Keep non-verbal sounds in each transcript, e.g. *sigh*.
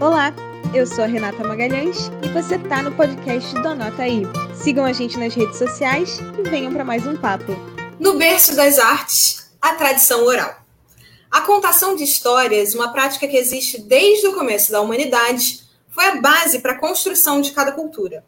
Olá, eu sou a Renata Magalhães e você está no podcast do Anota Aí. Sigam a gente nas redes sociais e venham para mais um papo. No berço das artes, a tradição oral. A contação de histórias, uma prática que existe desde o começo da humanidade, foi a base para a construção de cada cultura.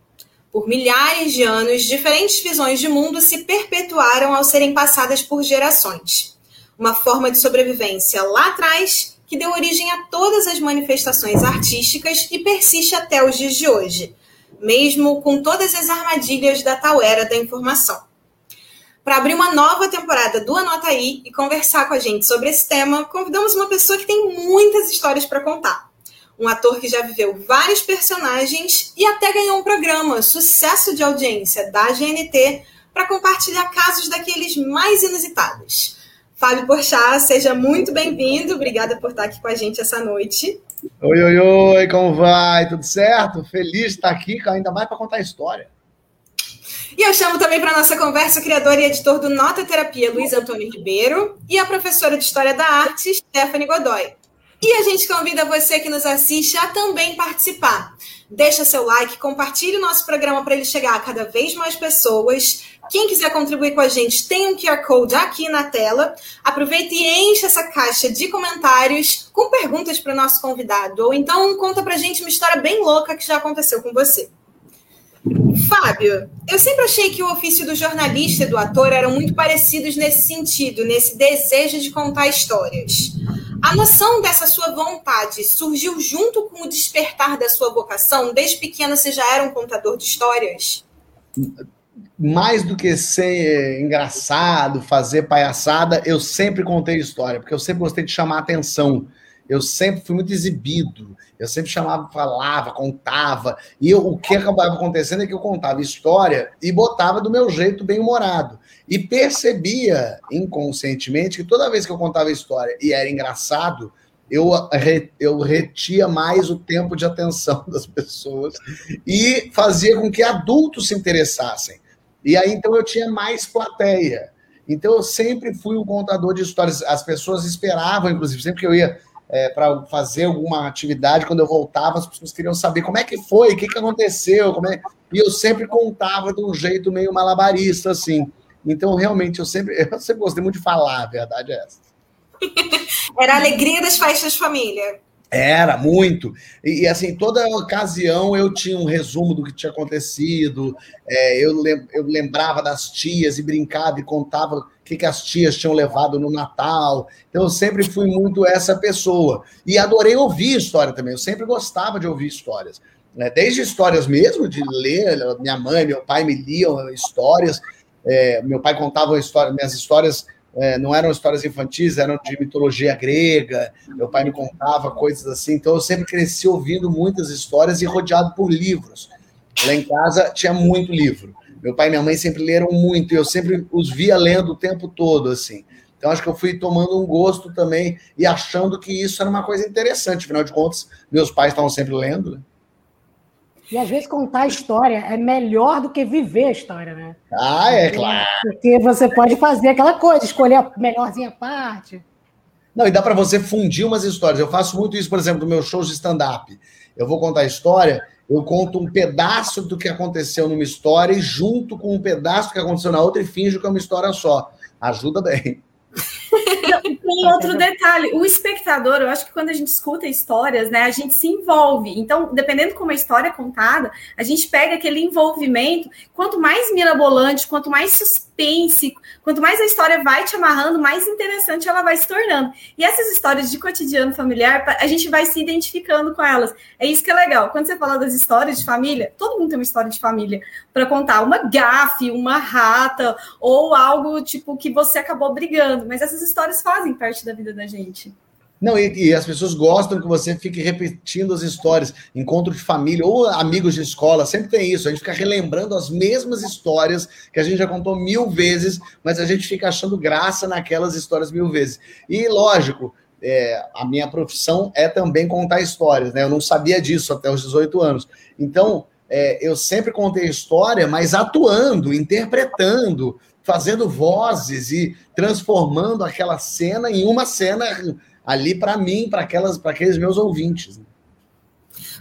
Por milhares de anos, diferentes visões de mundo se perpetuaram ao serem passadas por gerações. Uma forma de sobrevivência lá atrás que deu origem a todas as manifestações artísticas e persiste até os dias de hoje, mesmo com todas as armadilhas da tal era da informação. Para abrir uma nova temporada do Anota Aí e conversar com a gente sobre esse tema, convidamos uma pessoa que tem muitas histórias para contar. Um ator que já viveu vários personagens e até ganhou um programa, sucesso de audiência da GNT, para compartilhar casos daqueles mais inusitados. Fábio Porchat, seja muito bem-vindo. Obrigada por estar aqui com a gente essa noite. Oi, oi, oi, como vai? Tudo certo? Feliz de estar aqui, ainda mais para contar a história. E eu chamo também para nossa conversa o criador e editor do Nota Terapia, Luiz Antônio Ribeiro, e a professora de História da Arte, Stephanie Godoy. E a gente convida você que nos assiste a também participar. Deixa seu like, compartilhe o nosso programa para ele chegar a cada vez mais pessoas. Quem quiser contribuir com a gente, tem um QR Code aqui na tela. Aproveite e enche essa caixa de comentários com perguntas para o nosso convidado. Ou então conta para a gente uma história bem louca que já aconteceu com você. Fábio, eu sempre achei que o ofício do jornalista e do ator eram muito parecidos nesse sentido, nesse desejo de contar histórias. A noção dessa sua vontade surgiu junto com o despertar da sua vocação? Desde pequeno você já era um contador de histórias? Mais do que ser engraçado, fazer palhaçada, eu sempre contei história, porque eu sempre gostei de chamar atenção. Eu sempre fui muito exibido. Eu sempre chamava, falava, contava. E eu, o que acabava acontecendo é que eu contava história e botava do meu jeito bem humorado. E percebia inconscientemente que toda vez que eu contava história e era engraçado, eu, eu retia mais o tempo de atenção *laughs* das pessoas e fazia com que adultos se interessassem. E aí, então, eu tinha mais plateia. Então, eu sempre fui um contador de histórias. As pessoas esperavam, inclusive, sempre que eu ia é, para fazer alguma atividade, quando eu voltava, as pessoas queriam saber como é que foi, o que, que aconteceu, é... e eu sempre contava de um jeito meio malabarista, assim. Então, realmente, eu sempre, *laughs* eu sempre gostei muito de falar, a verdade é essa. Era a alegria das festas família. Era, muito. E, assim, toda ocasião eu tinha um resumo do que tinha acontecido, é, eu, lem eu lembrava das tias e brincava e contava o que, que as tias tinham levado no Natal. Então, eu sempre fui muito essa pessoa. E adorei ouvir história também, eu sempre gostava de ouvir histórias. Né? Desde histórias mesmo, de ler, minha mãe, meu pai me liam histórias, é, meu pai contava minhas histórias é, não eram histórias infantis, eram de mitologia grega. Meu pai me contava coisas assim. Então eu sempre cresci ouvindo muitas histórias e rodeado por livros. Lá em casa tinha muito livro. Meu pai e minha mãe sempre leram muito e eu sempre os via lendo o tempo todo assim. Então acho que eu fui tomando um gosto também e achando que isso era uma coisa interessante. Afinal de contas, meus pais estavam sempre lendo. Né? E às vezes contar a história é melhor do que viver a história, né? Ah, é claro. Porque você pode fazer aquela coisa, escolher a melhorzinha parte. Não, e dá para você fundir umas histórias. Eu faço muito isso, por exemplo, no meu show de stand-up. Eu vou contar a história, eu conto um pedaço do que aconteceu numa história e junto com um pedaço do que aconteceu na outra e finjo que é uma história só. Ajuda bem. Tem outro detalhe, o espectador, eu acho que quando a gente escuta histórias, né, a gente se envolve. Então, dependendo como a história é contada, a gente pega aquele envolvimento. Quanto mais mirabolante, quanto mais quanto mais a história vai te amarrando, mais interessante ela vai se tornando. E essas histórias de cotidiano familiar, a gente vai se identificando com elas. É isso que é legal. Quando você fala das histórias de família, todo mundo tem uma história de família para contar, uma gafe, uma rata ou algo tipo que você acabou brigando, mas essas histórias fazem parte da vida da gente. Não, e, e, as pessoas gostam que você fique repetindo as histórias, encontro de família ou amigos de escola, sempre tem isso. A gente fica relembrando as mesmas histórias que a gente já contou mil vezes, mas a gente fica achando graça naquelas histórias mil vezes. E lógico, é, a minha profissão é também contar histórias, né? Eu não sabia disso até os 18 anos. Então, é, eu sempre contei história, mas atuando, interpretando, fazendo vozes e transformando aquela cena em uma cena ali para mim, para aquelas, para aqueles meus ouvintes. Né?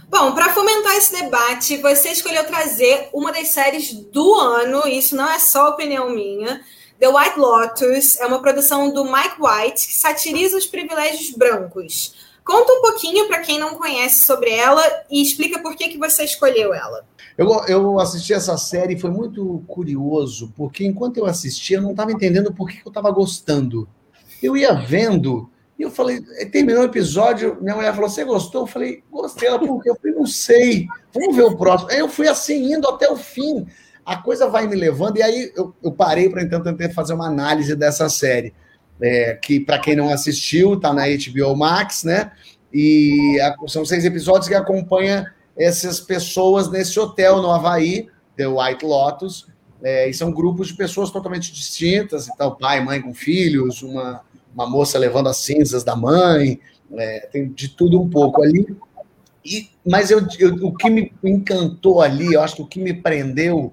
Bom, para fomentar esse debate, você escolheu trazer uma das séries do ano, isso não é só opinião minha. The White Lotus é uma produção do Mike White que satiriza os privilégios brancos. Conta um pouquinho para quem não conhece sobre ela e explica por que, que você escolheu ela. Eu, eu assisti essa série e foi muito curioso, porque enquanto eu assistia, eu não estava entendendo por que, que eu estava gostando. Eu ia vendo e eu falei, terminou o episódio, minha mulher falou: Você gostou? Eu falei: Gostei. Ela, quê? Eu falei: Não sei, vamos ver o próximo. Aí eu fui assim, indo até o fim. A coisa vai me levando, e aí eu, eu parei para então tentar fazer uma análise dessa série. É, que, para quem não assistiu, está na HBO Max, né? E a, são seis episódios que acompanham essas pessoas nesse hotel no Havaí, The White Lotus. É, e são grupos de pessoas totalmente distintas, então, pai, mãe com filhos, uma uma moça levando as cinzas da mãe, é, tem de tudo um pouco ali. E, mas eu, eu, o que me encantou ali, eu acho que o que me prendeu,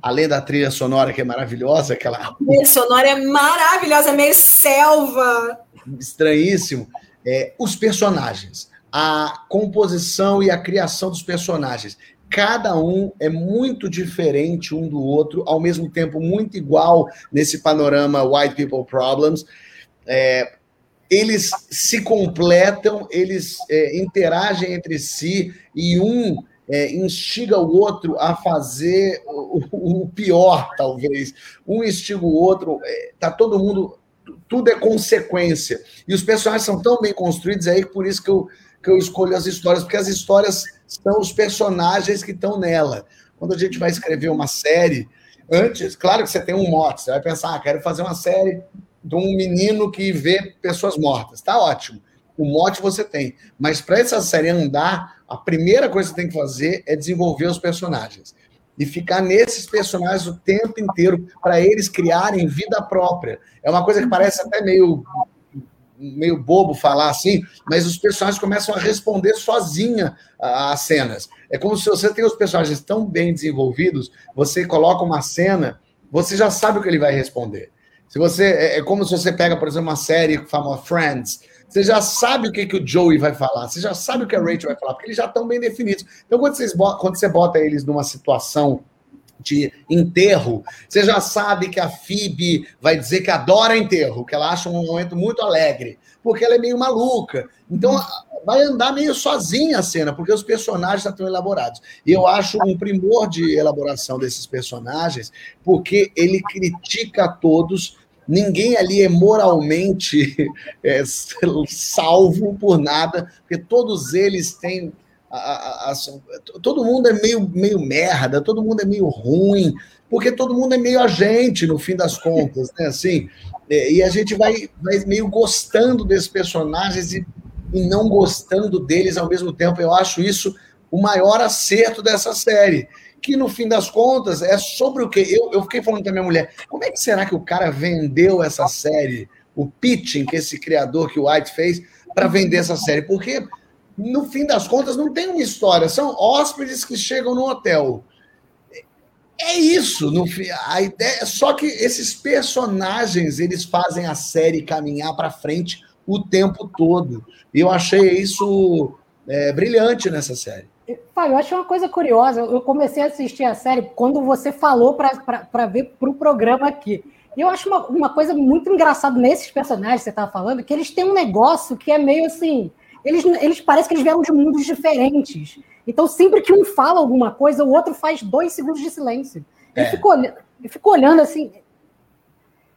além da trilha sonora que é maravilhosa, aquela. A trilha sonora é maravilhosa, meio selva. Estranhíssimo. É, os personagens, a composição e a criação dos personagens. Cada um é muito diferente um do outro, ao mesmo tempo muito igual nesse panorama White People Problems é, eles se completam, eles é, interagem entre si e um é, instiga o outro a fazer o, o, pior, talvez. Um instiga o outro, é, tá todo mundo, tudo é consequência. E os personagens são tão bem construídos aí que por isso que eu, que eu escolho as histórias, porque as histórias são os personagens que estão nela. Quando a gente vai escrever uma série, antes, claro que você tem um mote, você vai pensar, ah, quero fazer uma série de um menino que vê pessoas mortas. Tá ótimo. O mote você tem. Mas para essa série andar, a primeira coisa que você tem que fazer é desenvolver os personagens. E ficar nesses personagens o tempo inteiro para eles criarem vida própria. É uma coisa que parece até meio meio bobo falar assim, mas os personagens começam a responder sozinha às cenas. É como se você tem os personagens tão bem desenvolvidos, você coloca uma cena, você já sabe o que ele vai responder. Se você é, é como se você pega, por exemplo, uma série famosa Friends, você já sabe o que, que o Joey vai falar, você já sabe o que a Rachel vai falar, porque eles já estão bem definidos. Então, quando, vocês, quando você bota eles numa situação de enterro, você já sabe que a Phoebe vai dizer que adora enterro, que ela acha um momento muito alegre, porque ela é meio maluca. Então, vai andar meio sozinha a cena, porque os personagens já estão elaborados. E eu acho um primor de elaboração desses personagens, porque ele critica todos. Ninguém ali é moralmente *laughs* é, salvo por nada, porque todos eles têm. A, a, a, todo mundo é meio, meio merda, todo mundo é meio ruim, porque todo mundo é meio agente, no fim das contas, né? Assim, é, e a gente vai, vai meio gostando desses personagens e e não gostando deles ao mesmo tempo. Eu acho isso o maior acerto dessa série. Que no fim das contas é sobre o que. Eu, eu fiquei falando com a minha mulher: como é que será que o cara vendeu essa série? O pitching que esse criador que o White fez para vender essa série? Porque no fim das contas não tem uma história, são hóspedes que chegam no hotel. É isso, no a ideia, só que esses personagens eles fazem a série caminhar para frente o tempo todo. E eu achei isso é, brilhante nessa série. Pai, eu achei uma coisa curiosa. Eu comecei a assistir a série quando você falou para ver para o programa aqui. E eu acho uma, uma coisa muito engraçada nesses personagens que você estava falando, que eles têm um negócio que é meio assim. Eles, eles parecem que eles vieram de mundos diferentes. Então, sempre que um fala alguma coisa, o outro faz dois segundos de silêncio. É. Eu, fico, eu fico olhando assim.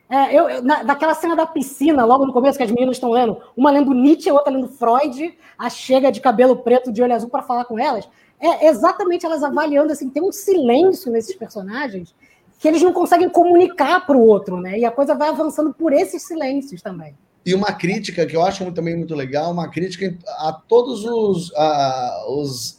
É, eu, eu na, daquela cena da piscina, logo no começo, que as meninas estão lendo, uma lendo Nietzsche, a outra lendo Freud, a chega de cabelo preto, de olho azul, para falar com elas. É exatamente elas avaliando, assim, tem um silêncio nesses personagens que eles não conseguem comunicar para o outro, né? E a coisa vai avançando por esses silêncios também. E uma crítica que eu acho também muito legal, uma crítica a todos os, a, os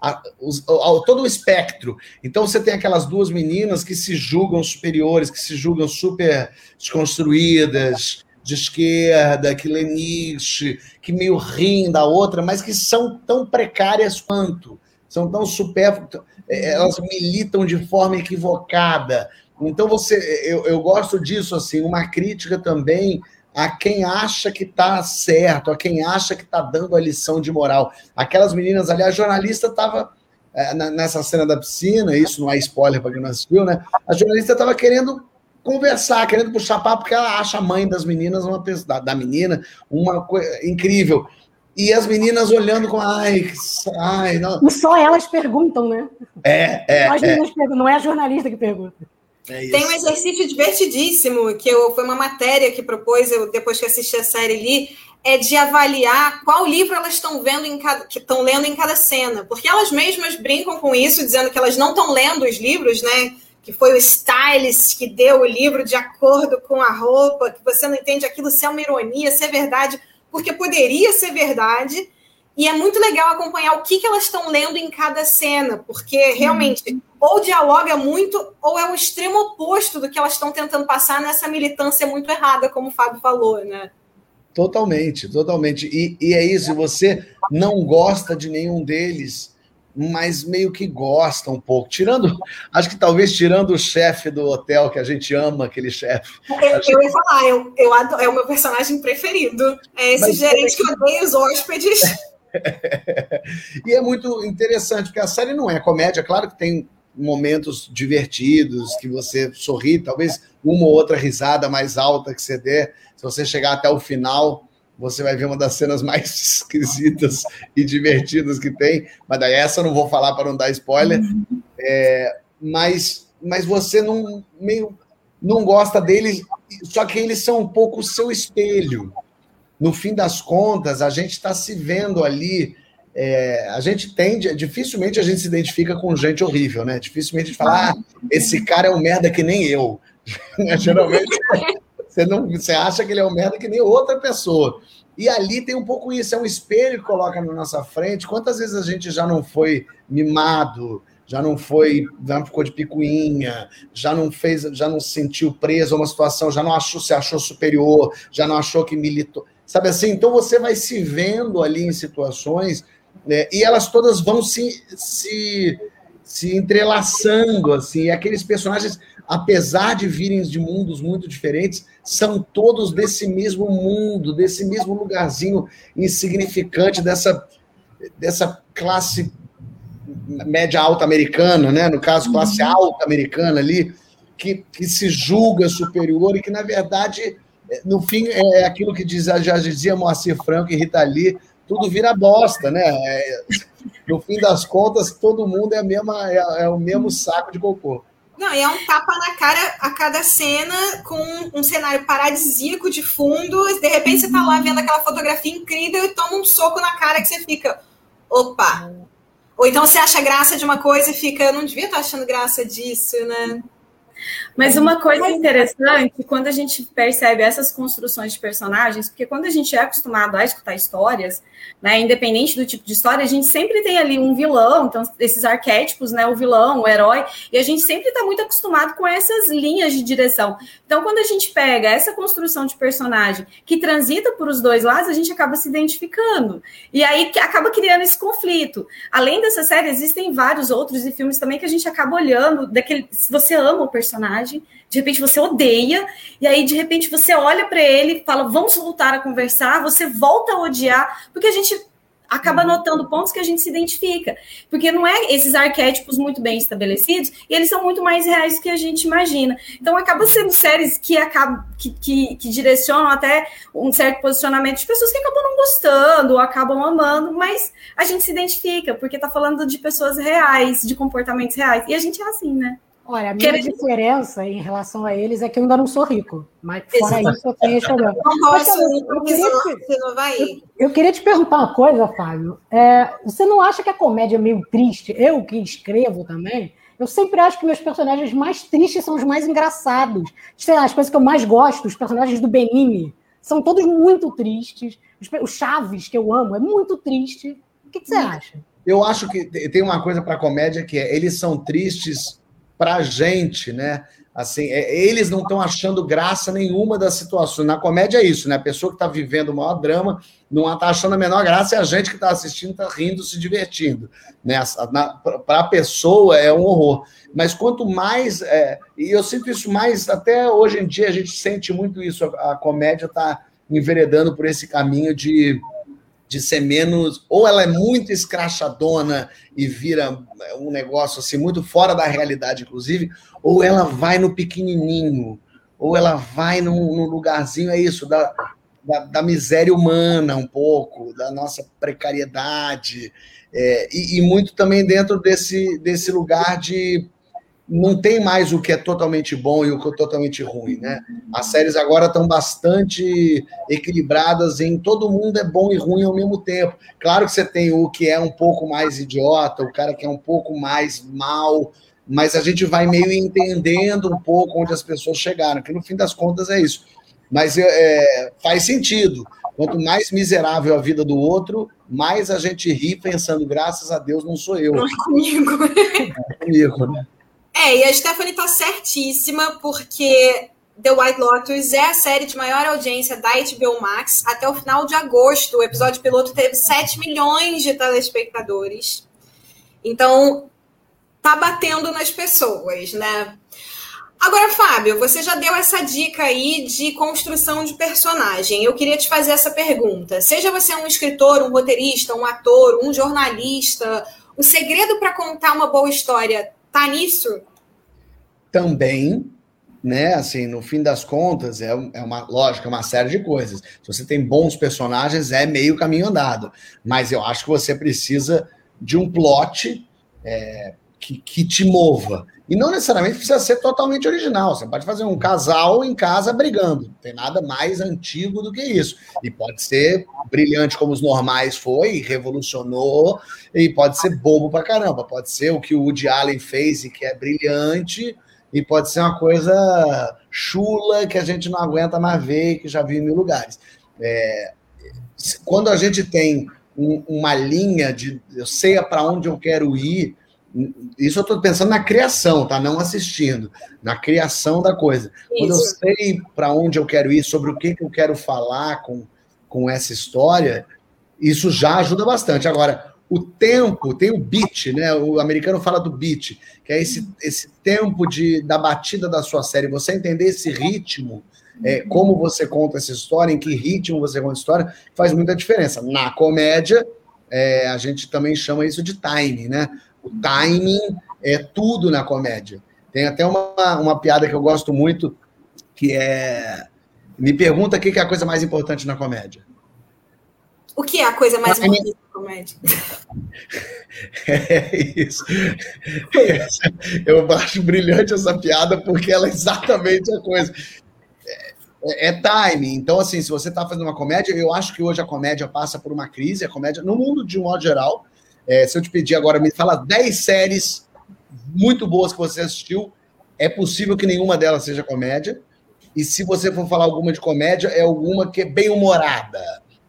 a, os, a, todo o espectro. Então você tem aquelas duas meninas que se julgam superiores, que se julgam super desconstruídas, de esquerda, que lê Nietzsche, que meio riem da outra, mas que são tão precárias quanto, são tão super, é, elas militam de forma equivocada. Então você, eu, eu gosto disso assim, uma crítica também a quem acha que está certo, a quem acha que está dando a lição de moral. Aquelas meninas ali, a jornalista estava é, nessa cena da piscina, isso não é spoiler para quem não assistiu, né? A jornalista estava querendo conversar, querendo puxar papo, porque ela acha a mãe das meninas, uma da, da menina, uma coisa incrível. E as meninas olhando com, ai, ai, não. Só elas perguntam, né? É, é. As meninas é. perguntam, não é a jornalista que pergunta. É Tem um exercício divertidíssimo, que eu, foi uma matéria que propôs, eu, depois que assisti a série ali, é de avaliar qual livro elas estão vendo em cada, que estão lendo em cada cena. Porque elas mesmas brincam com isso, dizendo que elas não estão lendo os livros, né? Que foi o stylist que deu o livro de acordo com a roupa, que você não entende aquilo se é uma ironia, se é verdade, porque poderia ser verdade. E é muito legal acompanhar o que, que elas estão lendo em cada cena, porque realmente ou dialoga muito, ou é o extremo oposto do que elas estão tentando passar nessa militância muito errada, como o Fábio falou, né? Totalmente, totalmente. E, e é isso, você não gosta de nenhum deles, mas meio que gosta um pouco. Tirando, acho que talvez tirando o chefe do hotel, que a gente ama aquele chefe. Eu, gente... eu ia falar, eu, eu adoro, é o meu personagem preferido. É esse mas gerente que odeia os hóspedes. *laughs* *laughs* e é muito interessante, porque a série não é comédia, claro que tem momentos divertidos, que você sorri, talvez uma ou outra risada mais alta que você der. Se você chegar até o final, você vai ver uma das cenas mais *laughs* esquisitas e divertidas que tem. Mas daí essa eu não vou falar para não dar spoiler. É, mas, mas você não meio não gosta deles, só que eles são um pouco o seu espelho. No fim das contas, a gente está se vendo ali é, a gente tende, dificilmente a gente se identifica com gente horrível, né? Dificilmente a gente fala, ah, esse cara é um merda que nem eu. *laughs* Né? Geralmente *laughs* você, não, você acha que ele é um merda que nem outra pessoa. E ali tem um pouco isso, é um espelho que coloca na nossa frente. Quantas vezes a gente já não foi mimado, já não foi, já ficou de picuinha, já não fez, já não se sentiu preso a uma situação, já não achou, se achou superior, já não achou que militou. Sabe assim? Então você vai se vendo ali em situações né? e elas todas vão se, se, se entrelaçando, assim, e aqueles personagens, apesar de virem de mundos muito diferentes, são todos desse mesmo mundo, desse mesmo lugarzinho insignificante, dessa, dessa classe média alta americana, né? no caso, classe uhum. alta americana ali, que, que se julga superior e que, na verdade, no fim, é aquilo que diz, já dizia Moacir Franco e Rita Lee, tudo vira bosta, né? É, no fim das contas, todo mundo é, a mesma, é, é, o mesmo saco de cocô. Não, e é um tapa na cara a cada cena, com um cenário paradisíaco de fundo. De repente você tá lá vendo aquela fotografia incrível e toma um soco na cara que você fica. Opa! Ou então você acha graça de uma coisa e fica, eu não devia estar achando graça disso, né? Mas uma coisa interessante, quando a gente percebe essas construções de personagens, porque quando a gente é acostumado a escutar histórias, né, independente do tipo de história, a gente sempre tem ali um vilão, então esses arquétipos, né, o vilão, o herói, e a gente sempre está muito acostumado com essas linhas de direção. Então, quando a gente pega essa construção de personagem que transita por os dois lados, a gente acaba se identificando. E aí acaba criando esse conflito. Além dessa série, existem vários outros e filmes também que a gente acaba olhando, daquele, se você ama o personagem, de repente você odeia, e aí de repente você olha para ele e fala, vamos voltar a conversar, você volta a odiar, porque a gente acaba uhum. notando pontos que a gente se identifica, porque não é esses arquétipos muito bem estabelecidos, e eles são muito mais reais do que a gente imagina. Então acaba sendo séries que acabam que, que, que direcionam até um certo posicionamento de pessoas que acabam não gostando ou acabam amando, mas a gente se identifica, porque está falando de pessoas reais, de comportamentos reais, e a gente é assim, né? Olha, a minha Quer... diferença em relação a eles é que eu ainda não sou rico. Mas fora Exato. isso, eu tenho esse problema. eu, queria te, eu, queria te perguntar uma coisa, Fábio. É, você não acha que a comédia é meio triste? Eu que escrevo também, eu sempre acho que meus personagens mais tristes são os mais engraçados. Sei lá, as coisas que eu mais gosto, os personagens do Benini, são todos muito tristes. O Chaves, que eu amo, é muito triste. O que, que você acha? Eu acho que tem uma coisa para a comédia que é eles são tristes para a gente, né? Assim, é, eles não estão achando graça nenhuma das situações. Na comédia é isso, né? A pessoa que está vivendo o maior drama não está achando a menor graça e a gente que está assistindo está rindo, se divertindo. Né? Para a pessoa é um horror. Mas quanto mais. É, e eu sinto isso mais, até hoje em dia a gente sente muito isso, a, a comédia está enveredando por esse caminho de, de ser menos. Ou ela é muito escrachadona e vira um negócio assim, muito fora da realidade, inclusive, ou ela vai no pequenininho, ou ela vai num, num lugarzinho, é isso, da, da, da, miséria humana um pouco, da nossa precariedade, é, e, e, muito também dentro desse, desse lugar de não tem mais o que é totalmente bom e o que é totalmente ruim, né? As séries agora estão bastante equilibradas em todo mundo é bom e ruim ao mesmo tempo. Claro que você tem o que é um pouco mais idiota, o cara que é um pouco mais mal, mas a gente vai meio entendendo um pouco onde as pessoas chegaram, que no fim das contas é isso. Mas é, faz sentido. Quanto mais miserável a vida do outro, mais a gente ri pensando, graças a Deus não sou eu. Não é comigo. É comigo, né? É, e a Stephanie tá certíssima, porque The White Lotus é a série de maior audiência da HBO Max. Até o final de agosto, o episódio piloto teve 7 milhões de telespectadores. Então, tá batendo nas pessoas, né? Agora, Fábio, você já deu essa dica aí de construção de personagem. Eu queria te fazer essa pergunta. Seja você um escritor, um roteirista, um ator, um jornalista, o segredo para contar uma boa história tá nisso? Também, né? Assim, no fim das contas, é, é uma lógica, é uma série de coisas. Se você tem bons personagens, é meio caminho andado. Mas eu acho que você precisa de um plot é, que, que te mova. E não necessariamente precisa ser totalmente original. Você pode fazer um casal em casa brigando. Não tem nada mais antigo do que isso. E pode ser brilhante como os normais foi, revolucionou, e pode ser bobo pra caramba. Pode ser o que o Woody Allen fez e que é brilhante, e pode ser uma coisa chula que a gente não aguenta mais ver que já viu em mil lugares. É, quando a gente tem um, uma linha de eu sei para onde eu quero ir, isso eu estou pensando na criação, tá? Não assistindo, na criação da coisa. Isso. Quando eu sei para onde eu quero ir, sobre o que, que eu quero falar com, com essa história, isso já ajuda bastante. Agora, o tempo, tem o beat, né? O americano fala do beat, que é esse, esse tempo de, da batida da sua série, você entender esse ritmo, é, como você conta essa história, em que ritmo você conta a história, faz muita diferença. Na comédia, é, a gente também chama isso de time, né? O timing é tudo na comédia. Tem até uma, uma piada que eu gosto muito, que é. Me pergunta o que é a coisa mais importante na comédia. O que é a coisa mais importante na comédia? *laughs* É isso. Eu acho brilhante essa piada porque ela é exatamente a coisa. É, é timing. Então, assim, se você está fazendo uma comédia, eu acho que hoje a comédia passa por uma crise, a comédia, no mundo de um modo geral, é, se eu te pedir agora, me fala 10 séries muito boas que você assistiu, é possível que nenhuma delas seja comédia. E se você for falar alguma de comédia, é alguma que é bem humorada,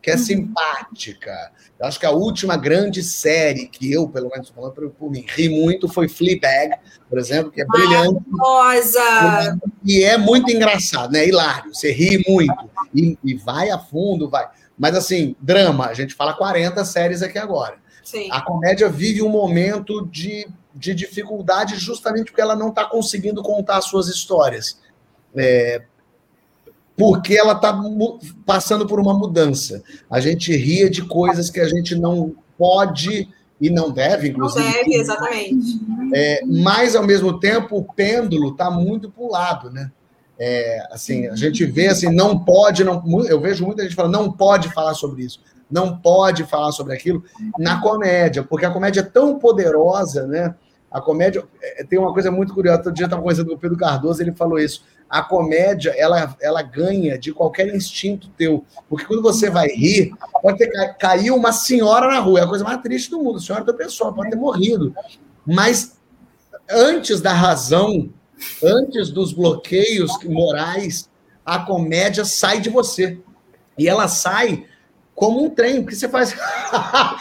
que é uhum. simpática. Eu acho que a última grande série que eu, pelo menos falando por, por mim, ri muito foi Fleabag, por exemplo, que é brilhante. Maravilhosa! E é muito engraçado, né? Hilário. Você ri muito. E, e vai a fundo, vai. Mas assim, drama, a gente fala 40 séries aqui agora. Sim. A comédia vive um momento de, de dificuldade justamente porque ela não está conseguindo contar as suas histórias. É, porque ela está passando por uma mudança. A gente ria de coisas que a gente não pode e não deve, inclusive. Não deve, exatamente. É, mas, ao mesmo tempo, o pêndulo está muito para o lado, né? É, assim, a gente vê assim, não pode, não, eu vejo muita gente falando, não pode falar sobre isso não pode falar sobre aquilo na comédia, porque a comédia é tão poderosa, né? A comédia é, tem uma coisa muito curiosa. Outro dia eu estava conversando com o Pedro Cardoso, ele falou isso. A comédia, ela, ela ganha de qualquer instinto teu. Porque quando você vai rir, pode ter caído uma senhora na rua, é a coisa mais triste do mundo. Senhora da pessoa pode ter morrido. Mas antes da razão, antes dos bloqueios morais, a comédia sai de você. E ela sai como um trem, porque você faz. *laughs*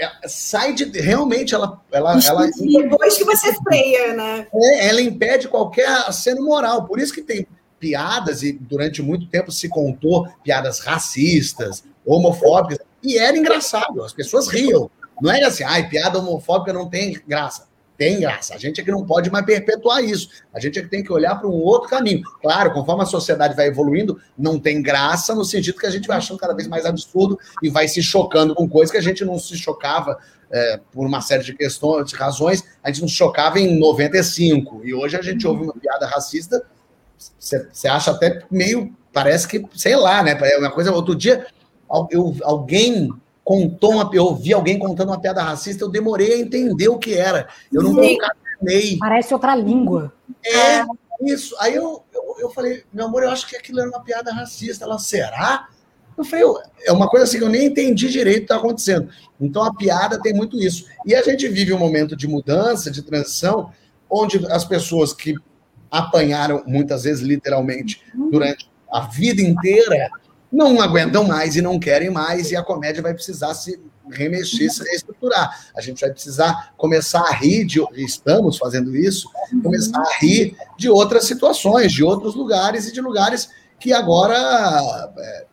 É, sai de. Realmente, ela. ela, ela Depois que você freia, né? É, ela impede qualquer aceno moral. Por isso que tem piadas, e durante muito tempo se contou piadas racistas, homofóbicas, e era engraçado, as pessoas riam. Não era assim, ai, piada homofóbica não tem graça. Tem graça. A gente é que não pode mais perpetuar isso. A gente é que tem que olhar para um outro caminho. Claro, conforme a sociedade vai evoluindo, não tem graça no sentido que a gente vai achando cada vez mais absurdo e vai se chocando com coisas que a gente não se chocava é, por uma série de questões, de razões, a gente não se chocava em 95. E hoje a gente ouve uma piada racista, você acha até meio, parece que, sei lá, né? É uma coisa. Outro dia, eu, alguém contou uma, eu ouvi alguém contando uma piada racista, eu demorei a entender o que era. Eu não encaminhei. Parece outra língua. É, isso. Aí eu, eu, eu, falei, meu amor, eu acho que aquilo era uma piada racista. Ela, será? Eu falei, é uma coisa assim que eu nem entendi direito o que está acontecendo. Então a piada tem muito isso. E a gente vive um momento de mudança, de transição, onde as pessoas que apanharam, muitas vezes, literalmente, durante a vida inteira, não aguentam mais e não querem mais, e a comédia vai precisar se remexer, se reestruturar. A gente vai precisar começar a rir, de, estamos fazendo isso, começar a rir de outras situações, de outros lugares e de lugares que agora é,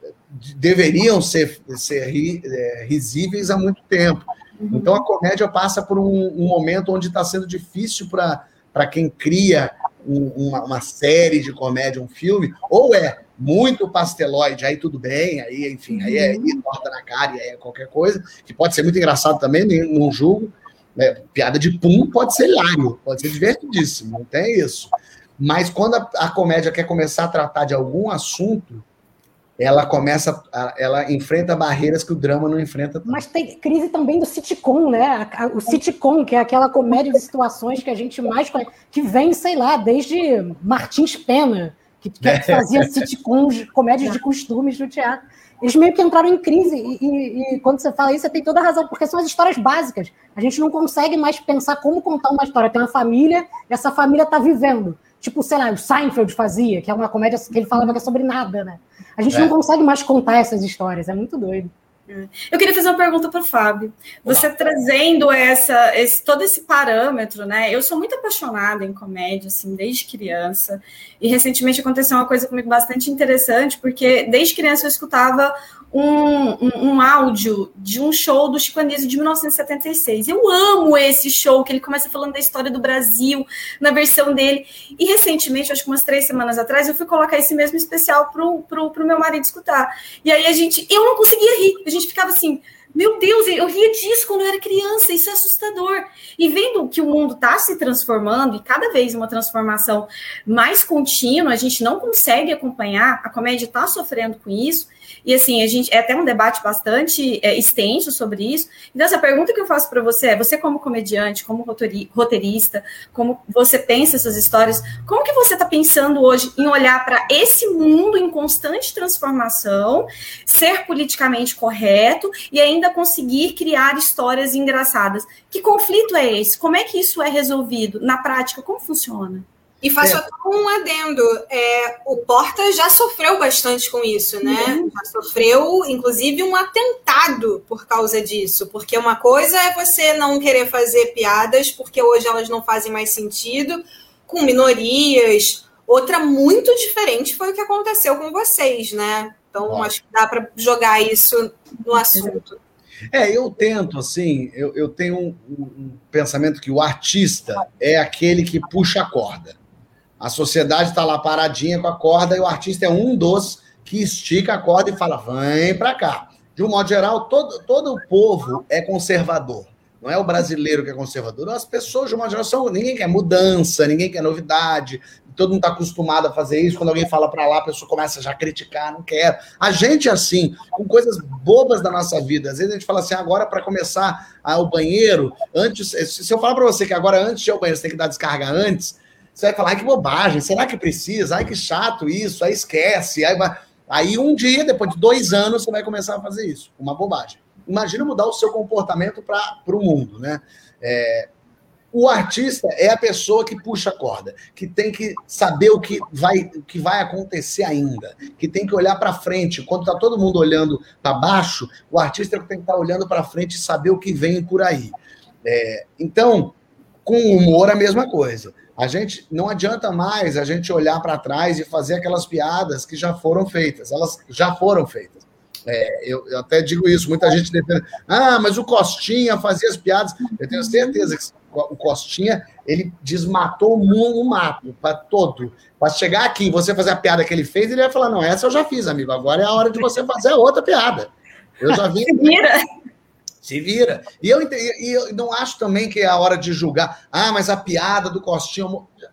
deveriam ser, ser ri, é, risíveis há muito tempo. Então a comédia passa por um, um momento onde está sendo difícil para quem cria um, uma, uma série de comédia, um filme, ou é muito pasteloide, aí tudo bem, aí, enfim, aí é uhum. torta na cara, aí é qualquer coisa, que pode ser muito engraçado também, não julgo. Né? Piada de pum pode ser hilário, pode ser divertidíssimo, não tem isso. Mas quando a, a comédia quer começar a tratar de algum assunto, ela começa, ela enfrenta barreiras que o drama não enfrenta. Mas tem crise também do sitcom, né? O sitcom, que é aquela comédia de situações que a gente mais conhece, que vem, sei lá, desde Martins Pena, que, que é. fazia sitcoms, comédias de costumes no teatro. Eles meio que entraram em crise, e, e, e, quando você fala isso, você tem toda a razão, porque são as histórias básicas. A gente não consegue mais pensar como contar uma história. Tem uma família, e essa família está vivendo. Tipo, sei lá, o Seinfeld fazia, que é uma comédia que ele falava que é sobre nada, né? A gente é. não consegue mais contar essas histórias, é muito doido. Eu queria fazer uma pergunta para o Fábio. Você trazendo essa, esse, todo esse parâmetro, né? Eu sou muito apaixonada em comédia, assim, desde criança. E recentemente aconteceu uma coisa comigo bastante interessante, porque desde criança eu escutava um, um, um, áudio de um show do Chico Anísio de 1976. Eu amo esse show, que ele começa falando da história do Brasil, na versão dele. E recentemente, acho que umas três semanas atrás, eu fui colocar esse mesmo especial pro, pro, pro meu marido escutar. E aí a gente, eu não conseguia rir, a gente ficava assim, meu Deus, eu ria disso quando eu era criança, isso é assustador. E vendo que o mundo está se transformando e cada vez uma transformação mais contínua, a gente não consegue acompanhar, a comédia está sofrendo com isso. E assim, a gente é até um debate bastante é, extenso sobre isso. Então, essa pergunta que eu faço para você é: você, como comediante, como roteirista, como você pensa essas histórias, como que você está pensando hoje em olhar para esse mundo em constante transformação, ser politicamente correto e ainda conseguir criar histórias engraçadas? Que conflito é esse? Como é que isso é resolvido? Na prática, como funciona? E faço é. um adendo. É, o Porta já sofreu bastante com isso, né? Uhum. Já sofreu, inclusive, um atentado por causa disso. Porque uma coisa é você não querer fazer piadas, porque hoje elas não fazem mais sentido, com minorias. Outra muito diferente foi o que aconteceu com vocês, né? Então, acho que dá para jogar isso no assunto. É, eu tento, assim, eu, eu tenho um, um, pensamento que o artista é aquele que puxa a corda. A sociedade está lá paradinha com a corda e o artista é um dos que estica a corda e fala: vem para cá. De um modo geral, todo, todo o povo é conservador. Não é o brasileiro que é conservador. As pessoas, de uma geração, ninguém quer mudança, ninguém quer novidade. Todo mundo está acostumado a fazer isso. Quando alguém fala para lá, a pessoa começa já a criticar, não quer. A gente é assim, com coisas bobas da nossa vida. Às vezes a gente fala assim, agora para começar ao banheiro, antes. Se eu falar para você que agora, antes de ir ao banheiro, você tem que dar descarga antes, você vai falar, ai que bobagem, será que precisa? Ai que chato isso, aí esquece. Aí, aí um dia, depois de dois anos, você vai começar a fazer isso. Uma bobagem. Imagina mudar o seu comportamento para o mundo, né? É, o artista é a pessoa que puxa a corda, que tem que saber o que vai, o que vai acontecer ainda, que tem que olhar para frente. Quando está todo mundo olhando para baixo, o artista tem que estar tá olhando para frente e saber o que vem por aí. É, então, com humor, a mesma coisa. A gente não adianta mais a gente olhar para trás e fazer aquelas piadas que já foram feitas. Elas já foram feitas. É, eu, eu, até digo isso, muita gente defende, ah, mas o Costinha fazia as piadas. Eu tenho certeza que o Costinha, ele desmatou o mundo, o mato, para todo. Para chegar aqui e você fazer a piada que ele fez, ele vai falar: não, essa eu já fiz, amigo. Agora é a hora de você fazer a outra piada. Eu já vi. *laughs* Vira. Se vira. E eu, e eu não acho também que é a hora de julgar. Ah, mas a piada do Costinha.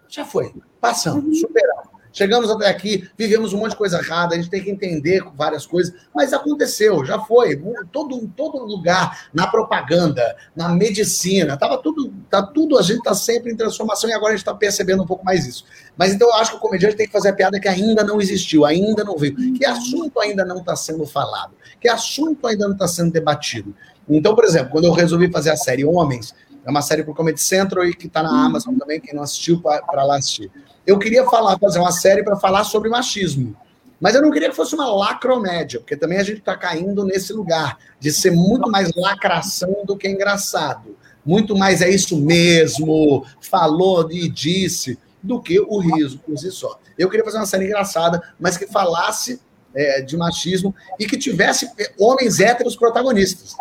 Já foi. Passamos, superamos. Chegamos até aqui, vivemos um monte de coisa errada, a gente tem que entender várias coisas, mas aconteceu, já foi. Todo, todo lugar, na propaganda, na medicina, tava tudo, tá tudo, a gente está sempre em transformação e agora a gente está percebendo um pouco mais isso. Mas então eu acho que o comediante tem que fazer a piada que ainda não existiu, ainda não veio, que assunto ainda não está sendo falado, que assunto ainda não está sendo debatido. Então, por exemplo, quando eu resolvi fazer a série Homens, é uma série para o Comedy Central e que está na Amazon também, quem não assistiu, para lá assistir eu queria falar, fazer uma série para falar sobre machismo. Mas eu não queria que fosse uma lacromédia, porque também a gente está caindo nesse lugar de ser muito mais lacração do que engraçado. Muito mais é isso mesmo, falou e disse, do que o riso por si só. Eu queria fazer uma série engraçada, mas que falasse é, de machismo e que tivesse homens héteros protagonistas.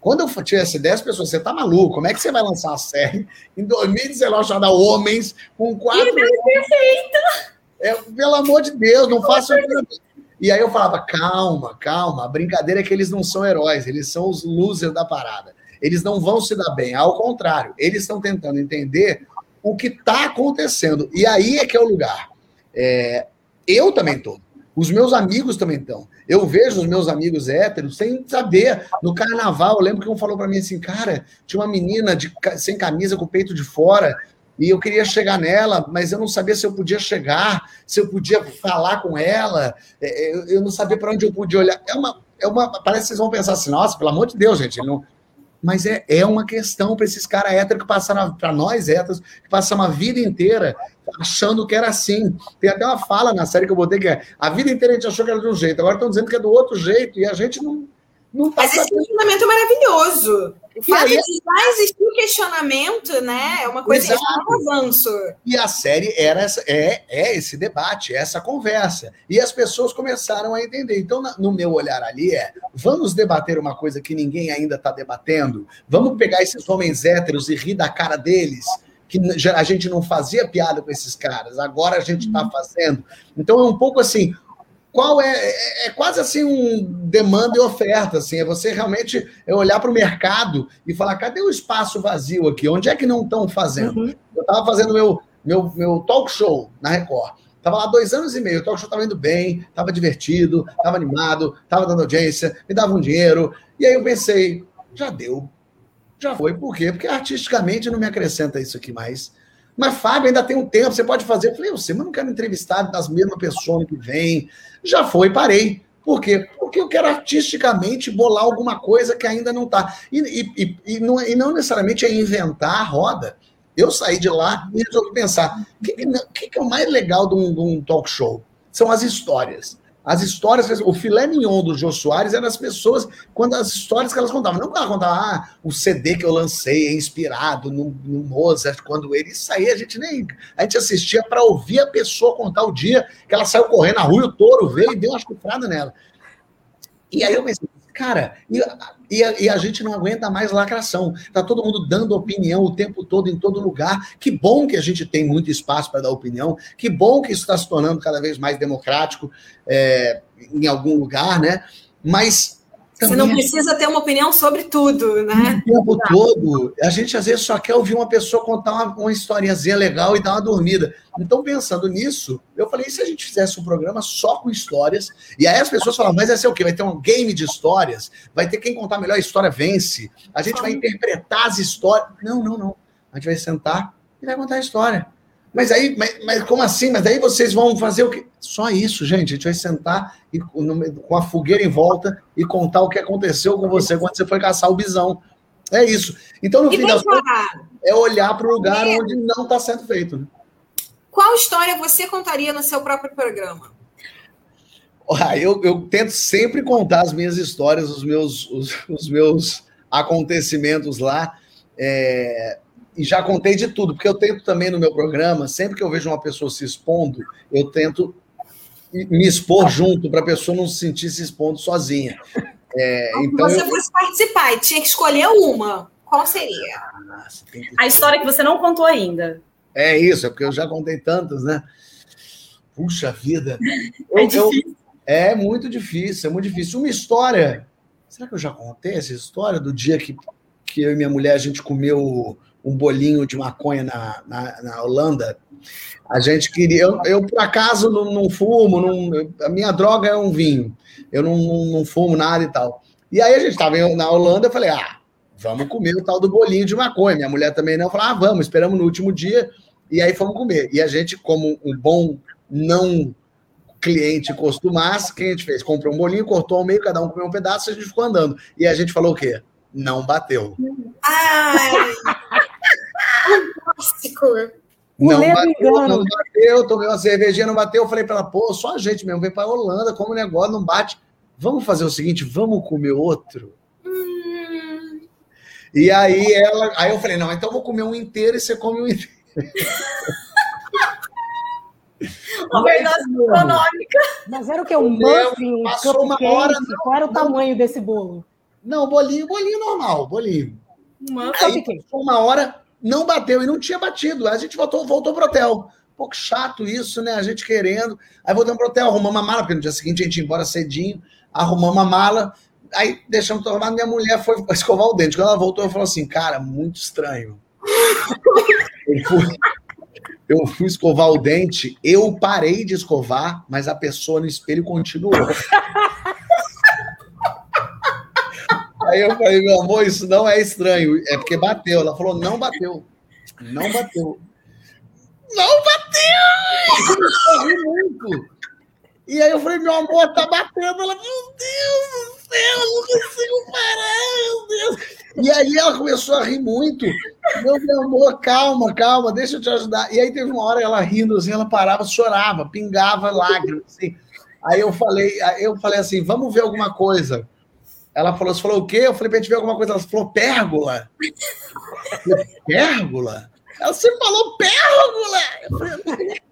Quando eu tivesse 10 pessoas, você tá maluco? Como é que você vai lançar a série em 2019 chamada Homens com quatro. Que perfeito! É, pelo amor de Deus, não faça. E aí eu falava, calma, calma, a brincadeira é que eles não são heróis, eles são os losers da parada. Eles não vão se dar bem, ao contrário, eles estão tentando entender o que está acontecendo. E aí é que é o lugar. É, eu também estou. Os meus amigos também estão. Eu vejo os meus amigos héteros sem saber. No carnaval, eu lembro que um falou para mim assim, cara, tinha uma menina de, sem camisa, com o peito de fora, e eu queria chegar nela, mas eu não sabia se eu podia chegar, se eu podia falar com ela, é, é, eu não sabia para onde eu podia olhar. É uma, é uma, parece que vocês vão pensar assim, nossa, pelo amor de Deus, gente, não, mas é, é uma questão para esses caras héteros que passaram, para nós héteros, que passaram a vida inteira achando que era assim. Tem até uma fala na série que eu botei que é: a vida inteira a gente achou que era de um jeito, agora estão dizendo que é do outro jeito, e a gente não. Não tá Mas esse fundamento é maravilhoso. O fato aí, de já existir o questionamento, né? É uma coisa Exato. é um avanço. E a série era essa, é, é esse debate, é essa conversa. E as pessoas começaram a entender. Então, no meu olhar ali, é: vamos debater uma coisa que ninguém ainda está debatendo? Vamos pegar esses homens héteros e rir da cara deles? Que a gente não fazia piada com esses caras, agora a gente está fazendo. Então é um pouco assim: qual é, é, é, quase assim um demanda e oferta, assim, é você realmente é olhar para o mercado e falar, cadê o espaço vazio aqui? Onde é que não estão fazendo? Uhum. Eu estava fazendo meu, meu, meu talk show na Record. Estava lá dois anos e meio, o talk show estava indo bem, estava divertido, estava animado, estava dando audiência, me dava um dinheiro. E aí eu pensei, já deu, já foi. Por quê? Porque artisticamente não me acrescenta isso aqui mais. Mas, Fábio, ainda tem um tempo, você pode fazer. Eu falei, eu sei, mas não quero entrevistar das mesmas pessoas que vem. Já foi, parei. Por quê? Porque eu quero artisticamente bolar alguma coisa que ainda não está. E, e, e, não, e não necessariamente é inventar a roda. Eu saí de lá e resolvi pensar: o que, que, que, é o mais legal de um, de um talk show? São as histórias. As histórias, o filé mignon do Jô Soares eram as pessoas, quando as histórias que elas contavam. Não ela contava, ah, o CD que eu lancei é inspirado no, no Mozart, quando ele saía, a gente nem. A gente assistia para ouvir a pessoa contar o dia que ela saiu correndo na rua, o touro veio e deu uma chufrada nela. E aí eu pensei, Cara, e, e, a, e, a, gente não aguenta mais lacração. Tá todo mundo dando opinião o tempo todo, em todo lugar. Que bom que a gente tem muito espaço para dar opinião. Que bom que isso está se tornando cada vez mais democrático é, em algum lugar, né? Mas você não precisa ter uma opinião sobre tudo, né? O tempo todo. A gente às vezes só quer ouvir uma pessoa contar uma, uma historiazinha legal e dar uma dormida. Então, pensando nisso, eu falei: e se a gente fizesse um programa só com histórias? E aí as pessoas falam: mas vai ser o quê? Vai ter um game de histórias? Vai ter quem contar melhor a história vence? A gente vai interpretar as histórias? Não, não, não. A gente vai sentar e vai contar a história. Mas aí, mas, mas, como assim? Mas aí vocês vão fazer o quê? Só isso, gente. A gente vai sentar e, com a fogueira em volta e contar o que aconteceu com você quando você foi caçar o bisão. É isso. Então, no e fim das contas, é olhar para o lugar é. onde não está sendo feito. Né? Qual história você contaria no seu próprio programa? Eu, eu tento sempre contar as minhas histórias, os meus, os, os meus acontecimentos lá. É, e já contei de tudo, porque eu tento também no meu programa, sempre que eu vejo uma pessoa se expondo, eu tento me expor junto para a pessoa não se sentir se expondo sozinha. É, então você eu... fosse participar e tinha que escolher uma, Qual seria? Ah, A história que você não contou ainda. É isso, é porque eu já contei tantas, né? Puxa vida. *laughs* É Eu- é muito difícil, é muito difícil. Uma história. Será que eu já contei essa história do dia que, que eu e minha mulher a gente comeu um bolinho de maconha na, na, na Holanda? A gente queria. Eu, eu, por acaso, não, não fumo, não, a minha droga é um vinho. Eu não, não, não fumo nada e tal. E aí a gente estava na Holanda, eu falei, ah, vamos comer o tal do bolinho de maconha. Minha mulher também não. Falei, ah, vamos, esperamos no último dia. E aí fomos comer. E a gente, como um bom não cliente costumasse, o que a gente fez? Comprou um bolinho, cortou ao meio, cada um comeu um pedaço, e a gente ficou andando. E a gente falou o quê? Não bateu. Ai! Clássico. Não bateu, engano. não bateu, tomei uma cervejinha, não bateu. Eu falei pra ela, pô, só a gente mesmo, vem pra Holanda, como o negócio não bate. Vamos fazer o seguinte, vamos comer outro? Hum, E aí ela, aí eu falei, não, então eu vou comer um inteiro e você come um inteiro. *laughs* Overdose econômica. Mas era o que? Um muffin, um passou uma cupcake? hora, Qual era o não. tamanho desse bolo? Não, bolinho, bolinho normal, bolinho. Uma- Aí uma hora, não bateu e não tinha batido. Aí a gente voltou, voltou pro hotel. Um pouco chato isso, né? A gente querendo. Aí voltamos pro hotel, arrumamos uma mala, porque no dia seguinte a gente ia embora cedinho, arrumamos uma mala. Aí deixamos arrumado, minha mulher foi *laughs* escovar o dente. Quando ela voltou, ela falou assim: cara, muito estranho. Eu fui, eu fui escovar o dente, eu parei de escovar, mas a pessoa no espelho continuou. Aí eu falei, meu amor, isso não é estranho, é porque bateu. Ela falou, não bateu. Não bateu. Não bateu! Eu muito. E aí eu falei, meu amor, tá batendo. Ela, meu Deus do céu, eu não consigo parar, meu Deus. E aí ela começou a rir muito. Meu, meu amor, calma, calma, deixa eu te ajudar. E aí teve uma hora ela rindo assim, ela parava, chorava, pingava lágrimas. Assim. Aí eu falei, eu falei assim, vamos ver alguma coisa. Ela falou, você falou o quê? Eu falei pra gente ver alguma coisa. Ela falou, pérgola. Pérgola? Ela, você falou pérgola! Eu falei,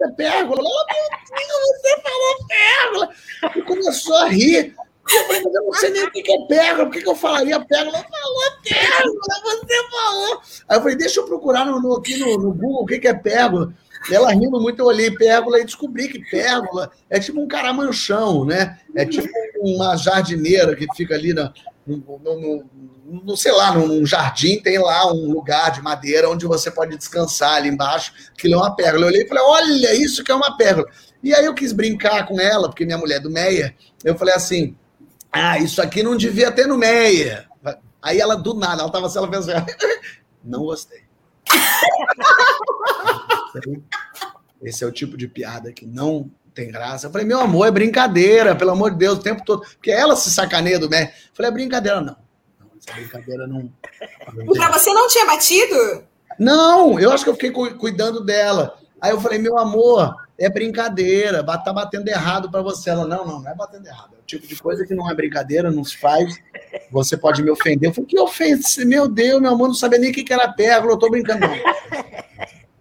é pérgola? Ela, meu Deus, você falou pérgola! E começou a rir. Eu falei, mas eu não sei nem o que é pérgola, por que, eu falaria pérgola? Ela falou pérgola, você falou! Aí eu falei, deixa eu procurar no, no- aqui no, no Google o que é pérgola. E ela rindo muito, eu olhei pérgola e descobri que pérgola é tipo um caramanchão, né? É tipo uma jardineira que fica ali na, no, no- no- sei lá, num jardim, tem lá um lugar de madeira onde você pode descansar ali embaixo, que é uma pérgola. Eu olhei e falei, olha, isso que é uma pérgola. E aí eu quis brincar com ela, porque minha mulher é do Meia, eu falei assim, ah, isso aqui não devia ter no Meia. Aí ela, do nada, ela tava assim, ela fez *laughs* não gostei. *laughs* Esse é o tipo de piada que não tem graça. Eu falei, meu amor, é brincadeira, pelo amor de Deus, o tempo todo. Porque ela se sacaneia do Meia. Eu falei, é brincadeira, não. Não, essa brincadeira não. Pra você não tinha batido? Não, eu acho que eu fiquei cu- cuidando dela. Aí eu falei, meu amor, é brincadeira, tá batendo errado pra você. Ela, não, não, não é batendo errado. É o tipo de coisa que não é brincadeira, não se faz. Você pode me ofender. Eu falei, que ofensa? Meu Deus, meu amor, não sabia nem o que que era pérgola, eu tô brincando. Não,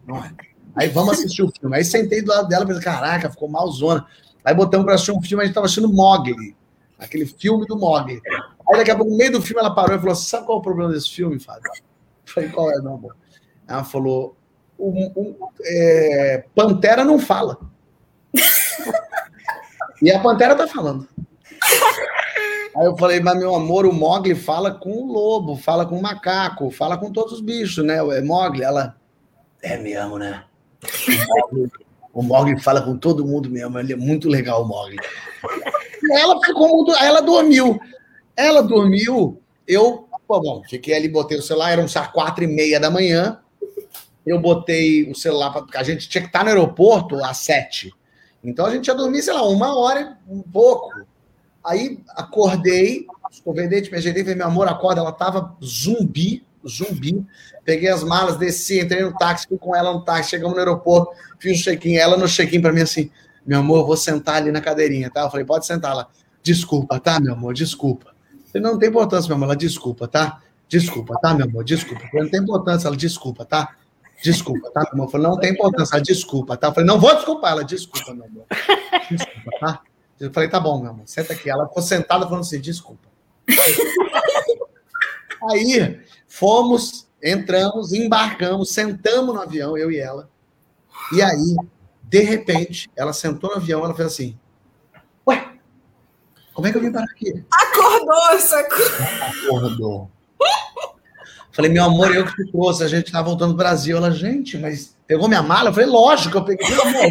não é. Aí vamos assistir o filme. Aí sentei do lado dela e pensei, caraca, ficou malzona. Aí botamos pra assistir um filme, a gente tava assistindo Mogli. Aquele filme do Mogli. Aí daqui a pouco, no meio do filme, ela parou e falou: Sabe qual é o problema desse filme, Fábio? Falei, qual é, meu amor? Ela falou: o- é, Pantera não fala. *laughs* e a Pantera tá falando. Aí eu falei, mas meu amor, o Mogli fala com o lobo, fala com o macaco, fala com todos os bichos, né? É Mogli. Ela, é mesmo, né? O Mogli, fala com todo mundo mesmo, ele é muito legal, o Mogli. Ela ficou ela dormiu. Ela dormiu, eu, bom, fiquei ali, botei o celular, eram quatro e meia da manhã. Eu botei o celular, pra, a gente tinha que estar no aeroporto às sete. Então a gente ia dormir, sei lá, uma hora um pouco. Aí acordei, escovei dente, me ajeitei, falei, meu amor, acorda. Ela tava zumbi, zumbi. Peguei as malas, desci, entrei no táxi, fui com ela no táxi, chegamos no aeroporto, fiz o check-in. Ela no check-in pra mim assim, meu amor, vou sentar ali na cadeirinha, tá? Eu falei, pode sentar lá. Desculpa, tá, meu amor? Desculpa. Eu falei, não, não tem importância, meu amor. Ela, desculpa, tá? Desculpa, tá, meu amor? Desculpa. Falei, não tem importância. Ela, desculpa, tá? Desculpa, tá, meu amor? Falei, não tem importância. Ela, desculpa, tá? Eu falei, não vou desculpar. Ela, desculpa, meu amor. Desculpa, tá? Eu falei, tá bom, meu amor. Senta aqui. Ela ficou sentada falando assim, desculpa. *laughs* Aí fomos, entramos, embarcamos, sentamos no avião, eu e ela. E aí, de repente, ela sentou no avião, ela fez assim: Ué, como é que eu vim parar aqui? Acordou, sacou? Acordou. *laughs* Falei, meu amor, eu que te trouxe, a gente tá voltando pro Brasil. Ela, gente, mas pegou minha mala? Eu falei, lógico, eu peguei, meu *laughs* amor,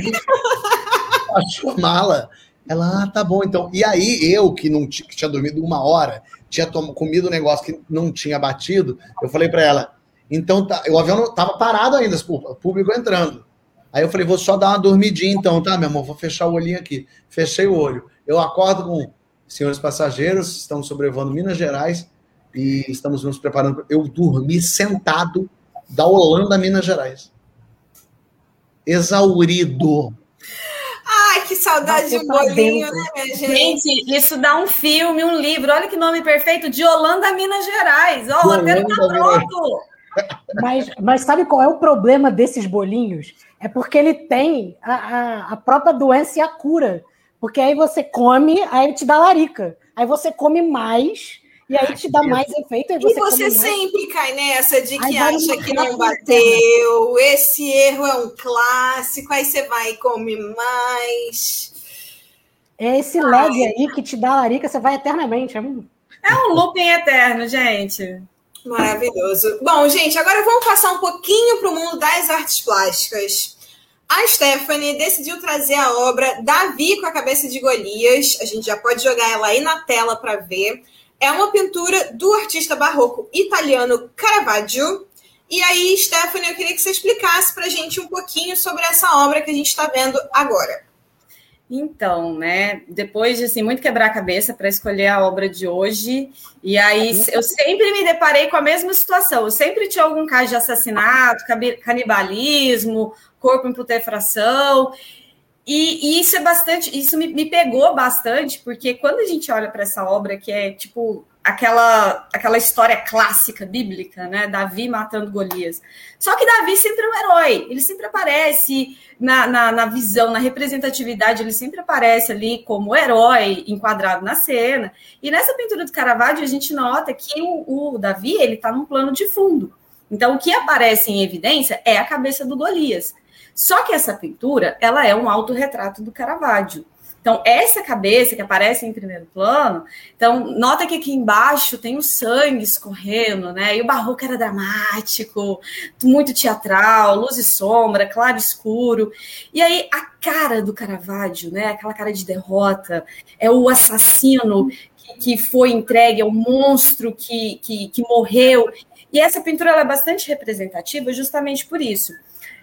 achou a mala. Ela, ah, tá bom, então. E aí, eu, que não que tinha dormido uma hora, tinha comido um negócio que não tinha batido, eu falei para ela, então tá, o avião não, tava parado ainda, o público entrando. Aí eu falei, vou só dar uma dormidinha então, tá, meu amor? Vou fechar o olhinho aqui. Fechei o olho. Eu acordo com senhores passageiros, estamos sobrevoando Minas Gerais e estamos nos preparando. Eu dormi sentado da Holanda Minas Gerais. Exaurido. Que saudade de bolinho, né, minha gente? Gente, isso dá um filme, um livro. Olha que nome perfeito, de Holanda Minas Gerais. Ó, oh, o roteiro tá pronto. Mas, mas sabe qual é o problema desses bolinhos? É porque ele tem a, a, a própria doença e a cura. Porque aí você come, aí te dá larica. Aí você come mais, e aí te dá mais efeito. e você, você sempre cai nessa de que acha que não bateu, esse erro é um clássico, aí você vai e come mais. É esse Ai. lag aí que te dá larica, você vai eternamente. É um, é um looping eterno, gente. Maravilhoso. Bom, gente, agora vamos passar um pouquinho para o mundo das artes plásticas. A Stephanie decidiu trazer a obra Davi com a cabeça de Golias. A gente já pode jogar ela aí na tela para ver. É uma pintura do artista barroco italiano Caravaggio. E aí, Stephanie, eu queria que você explicasse para a gente um pouquinho sobre essa obra que a gente está vendo agora. Então, né, depois de assim, muito quebrar a cabeça para escolher a obra de hoje, e aí eu sempre me deparei com a mesma situação. Eu sempre tinha algum caso de assassinato, canibalismo, corpo em putrefação, e, e, isso é bastante, isso me, me pegou bastante, porque quando a gente olha para essa obra que é tipo aquela aquela história clássica bíblica, né? Davi matando Golias. Só que Davi sempre é um herói, ele sempre aparece na, na, na, visão, na representatividade, ele sempre aparece ali como herói enquadrado na cena. E nessa pintura do Caravaggio, a gente nota que o, o Davi ele está num plano de fundo. Então, o que aparece em evidência é a cabeça do Golias. Só que essa pintura, ela é um autorretrato do Caravaggio. Então, essa cabeça que aparece em primeiro plano, então, nota que aqui embaixo tem o sangue escorrendo, né? E o barroco era dramático, muito teatral, luz e sombra, claro e escuro. E aí, a cara do Caravaggio, né? Aquela cara de derrota, é o assassino que, que foi entregue, é o monstro que, que, que morreu. E essa pintura é bastante representativa justamente por isso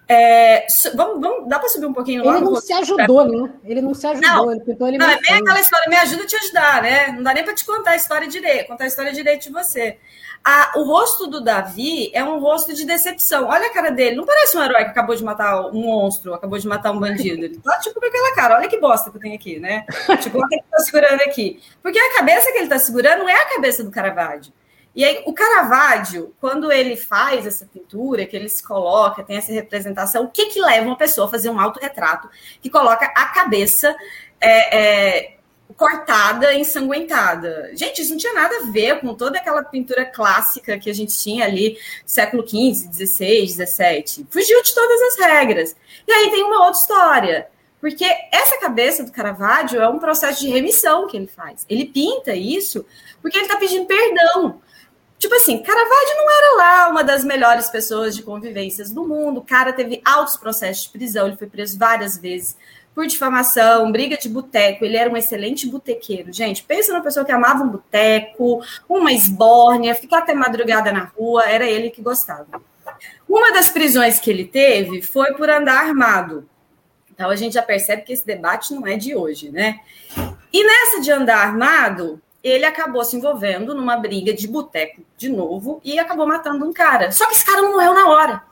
é, vamos, vamos, dá para subir um pouquinho lá? Ele não se ajudou, né? Ele não se ajudou, não, ele ele Não, é bem aquela história, me ajuda a te ajudar, né? Não dá nem para te contar a história direito, contar a história direito de você. A, o rosto do Davi é um rosto de decepção. Olha a cara dele, não parece um herói que acabou de matar um monstro, acabou de matar um bandido. Ele tá tipo com aquela cara, olha que bosta que eu tenho aqui, né? Tipo, olha que ele tá segurando aqui. Porque a cabeça que ele tá segurando é a cabeça do Caravaggio. E aí, o Caravaggio, quando ele faz essa pintura, que ele se coloca, tem essa representação, o que que leva uma pessoa a fazer um autorretrato que coloca a cabeça é, é, cortada, ensanguentada? Gente, isso não tinha nada a ver com toda aquela pintura clássica que a gente tinha ali, século XV, XVI, XVII. Fugiu de todas as regras. E aí tem uma outra história. Porque essa cabeça do Caravaggio é um processo de remissão que ele faz. Ele pinta isso porque ele está pedindo perdão. Tipo assim, Caravaggio não era lá uma das melhores pessoas de convivências do mundo. O cara teve altos processos de prisão, ele foi preso várias vezes por difamação, briga de boteco. Ele era um excelente botequeiro. Gente, pensa numa pessoa que amava um boteco, uma esbórnia, ficar até madrugada na rua, era ele que gostava. Uma das prisões que ele teve foi por andar armado. Então a gente já percebe que esse debate não é de hoje, né? E nessa de andar armado, ele acabou se envolvendo numa briga de boteco de novo e acabou matando um cara. Só que esse cara não morreu na hora.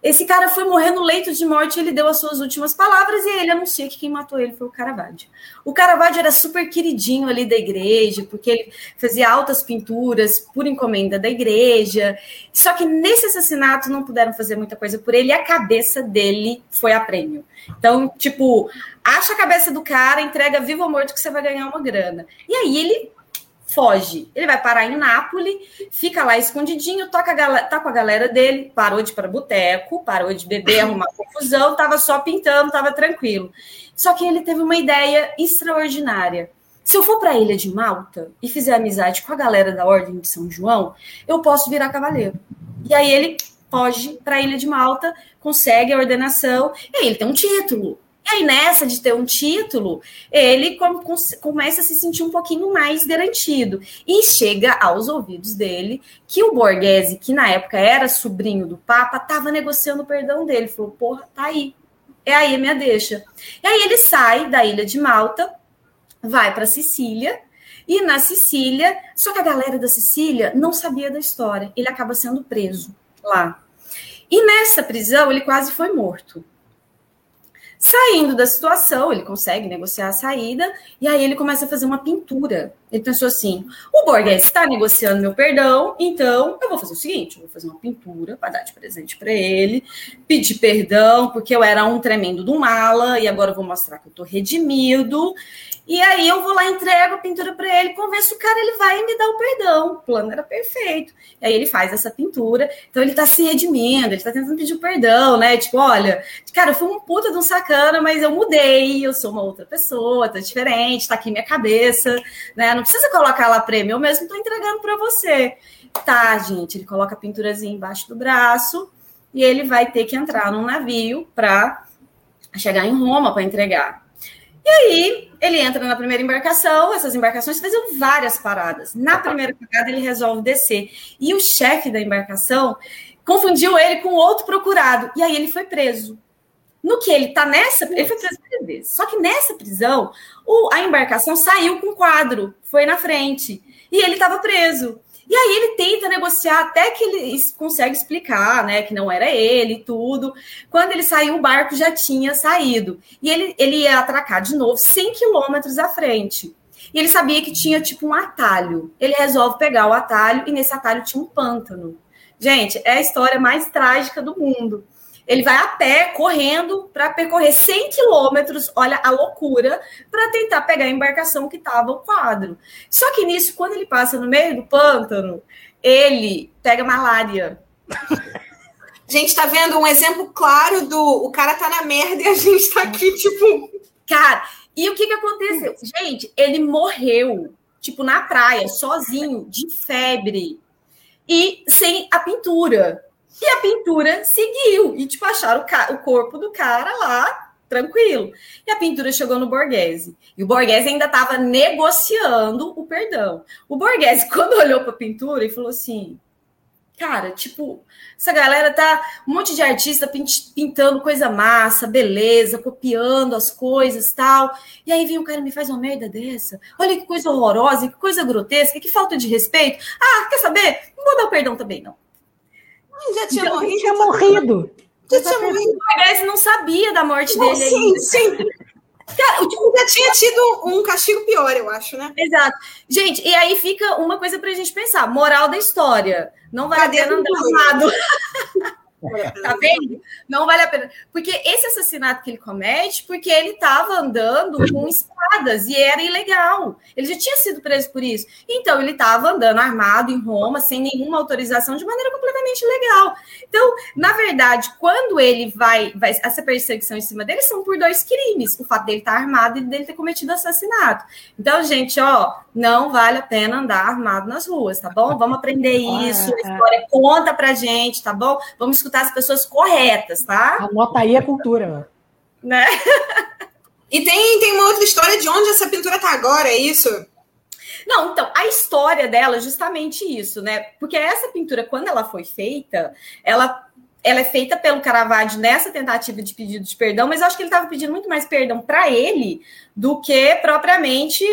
Esse cara foi morrer no leito de morte, ele deu as suas últimas palavras e ele anuncia que quem matou ele foi o Caravaggio. O Caravaggio era super queridinho ali da igreja, porque ele fazia altas pinturas por encomenda da igreja. Só que nesse assassinato não puderam fazer muita coisa por ele e a cabeça dele foi a prêmio. Então, tipo, acha a cabeça do cara, entrega vivo ou morto que você vai ganhar uma grana. E aí ele foge. Ele vai parar em Nápoles, fica lá escondidinho, toca a tá com a galera dele, parou de ir para boteco, parou de beber, *laughs* arrumar confusão, tava só pintando, tava tranquilo. Só que ele teve uma ideia extraordinária. Se eu for para a ilha de Malta e fizer amizade com a galera da Ordem de São João, eu posso virar cavaleiro. E aí ele foge para a ilha de Malta, consegue a ordenação, e aí ele tem um título. E aí, nessa de ter um título, ele começa a se sentir um pouquinho mais garantido. E chega aos ouvidos dele que o Borghese, que na época era sobrinho do Papa, estava negociando o perdão dele. Falou: porra, tá aí. É aí a minha deixa. E aí ele sai da ilha de Malta, vai para Sicília. E na Sicília, só que a galera da Sicília não sabia da história. Ele acaba sendo preso lá. E nessa prisão, ele quase foi morto. Saindo da situação, ele consegue negociar a saída, e aí ele começa a fazer uma pintura. Ele pensou assim: o Borges está negociando meu perdão, então eu vou fazer o seguinte: vou fazer uma pintura para dar de presente para ele, pedir perdão, porque eu era um tremendo do mala, e agora eu vou mostrar que eu estou redimido. E aí eu vou lá, entrego a pintura para ele, convenço o cara, ele vai e me dá o perdão. O plano era perfeito. E aí ele faz essa pintura. Então ele tá se redimindo, ele tá tentando pedir perdão, né? Tipo, olha, cara, eu fui um puta de um sacana, mas eu mudei, eu sou uma outra pessoa, tá diferente, tá aqui minha cabeça, né? Não precisa colocar lá prêmio, eu mesmo tô entregando para você. Tá, gente, ele coloca a pinturazinha embaixo do braço e ele vai ter que entrar num navio para chegar em Roma para entregar. E aí, ele entra na primeira embarcação, essas embarcações faziam várias paradas. Na primeira parada, ele resolve descer. E o chefe da embarcação confundiu ele com outro procurado. E aí ele foi preso. No que ele tá nessa, ele foi preso três vezes. Só que nessa prisão, o, a embarcação saiu com quadro, foi na frente. E ele estava preso. E aí ele tenta negociar até que ele consegue explicar, né, que não era ele e tudo. Quando ele saiu, o barco já tinha saído. E ele, ele ia atracar de novo 100 quilômetros à frente. E ele sabia que tinha tipo um atalho. Ele resolve pegar o atalho e nesse atalho tinha um pântano. Gente, é a história mais trágica do mundo. Ele vai a pé, correndo, para percorrer 100 quilômetros, olha a loucura, para tentar pegar a embarcação que estava o quadro. Só que nisso, quando ele passa no meio do pântano, ele pega malária. *laughs* Gente, tá vendo um exemplo claro do o cara tá na merda e a gente tá aqui, tipo. Cara, e o que que aconteceu? Gente, ele morreu, tipo, na praia, sozinho, de febre e sem a pintura. E a pintura seguiu. E, tipo, acharam o, o corpo do cara lá, tranquilo. E a pintura chegou no Borghese. E o Borghese ainda estava negociando o perdão. O Borghese, *laughs* quando olhou para a pintura e falou assim: Cara, tipo, essa galera tá. Um monte de artista pintando coisa massa, beleza, copiando as coisas tal. E aí vem o cara e me faz uma merda dessa. Olha que coisa horrorosa, que coisa grotesca, que falta de respeito. Ah, quer saber? Não vou dar o perdão também, não. Já tinha já morrido. Tinha morrido. Já tinha morrido. Não sabia da morte não, dele sim, ainda. Sim, Cara, o tipo já tinha tido um castigo pior, eu acho, né? Exato. Gente, e aí fica uma coisa pra gente pensar: moral da história. Não vai Cadê a pena andar armado. *laughs* Tá vendo? Não vale a pena. Porque esse assassinato que ele comete, porque ele estava andando com espadas e era ilegal. Ele já tinha sido preso por isso. Então, ele estava andando armado em Roma, sem nenhuma autorização, de maneira completamente ilegal. Então, na verdade, quando ele vai, vai essa perseguição em cima dele, são por dois crimes: o fato dele estar armado e dele ter cometido assassinato. Então, gente, ó, não vale a pena andar armado nas ruas, tá bom? Vamos aprender *laughs* isso. A história conta pra gente, tá bom? Vamos escutar as pessoas corretas, tá? Anota aí a cultura. Né? *laughs* e tem, tem uma outra história de onde essa pintura tá agora, é isso? Não, então, a história dela é justamente isso, né? Porque essa pintura, quando ela foi feita, ela ela é feita pelo Caravaggio nessa tentativa de pedido de perdão, mas eu acho que ele estava pedindo muito mais perdão para ele do que propriamente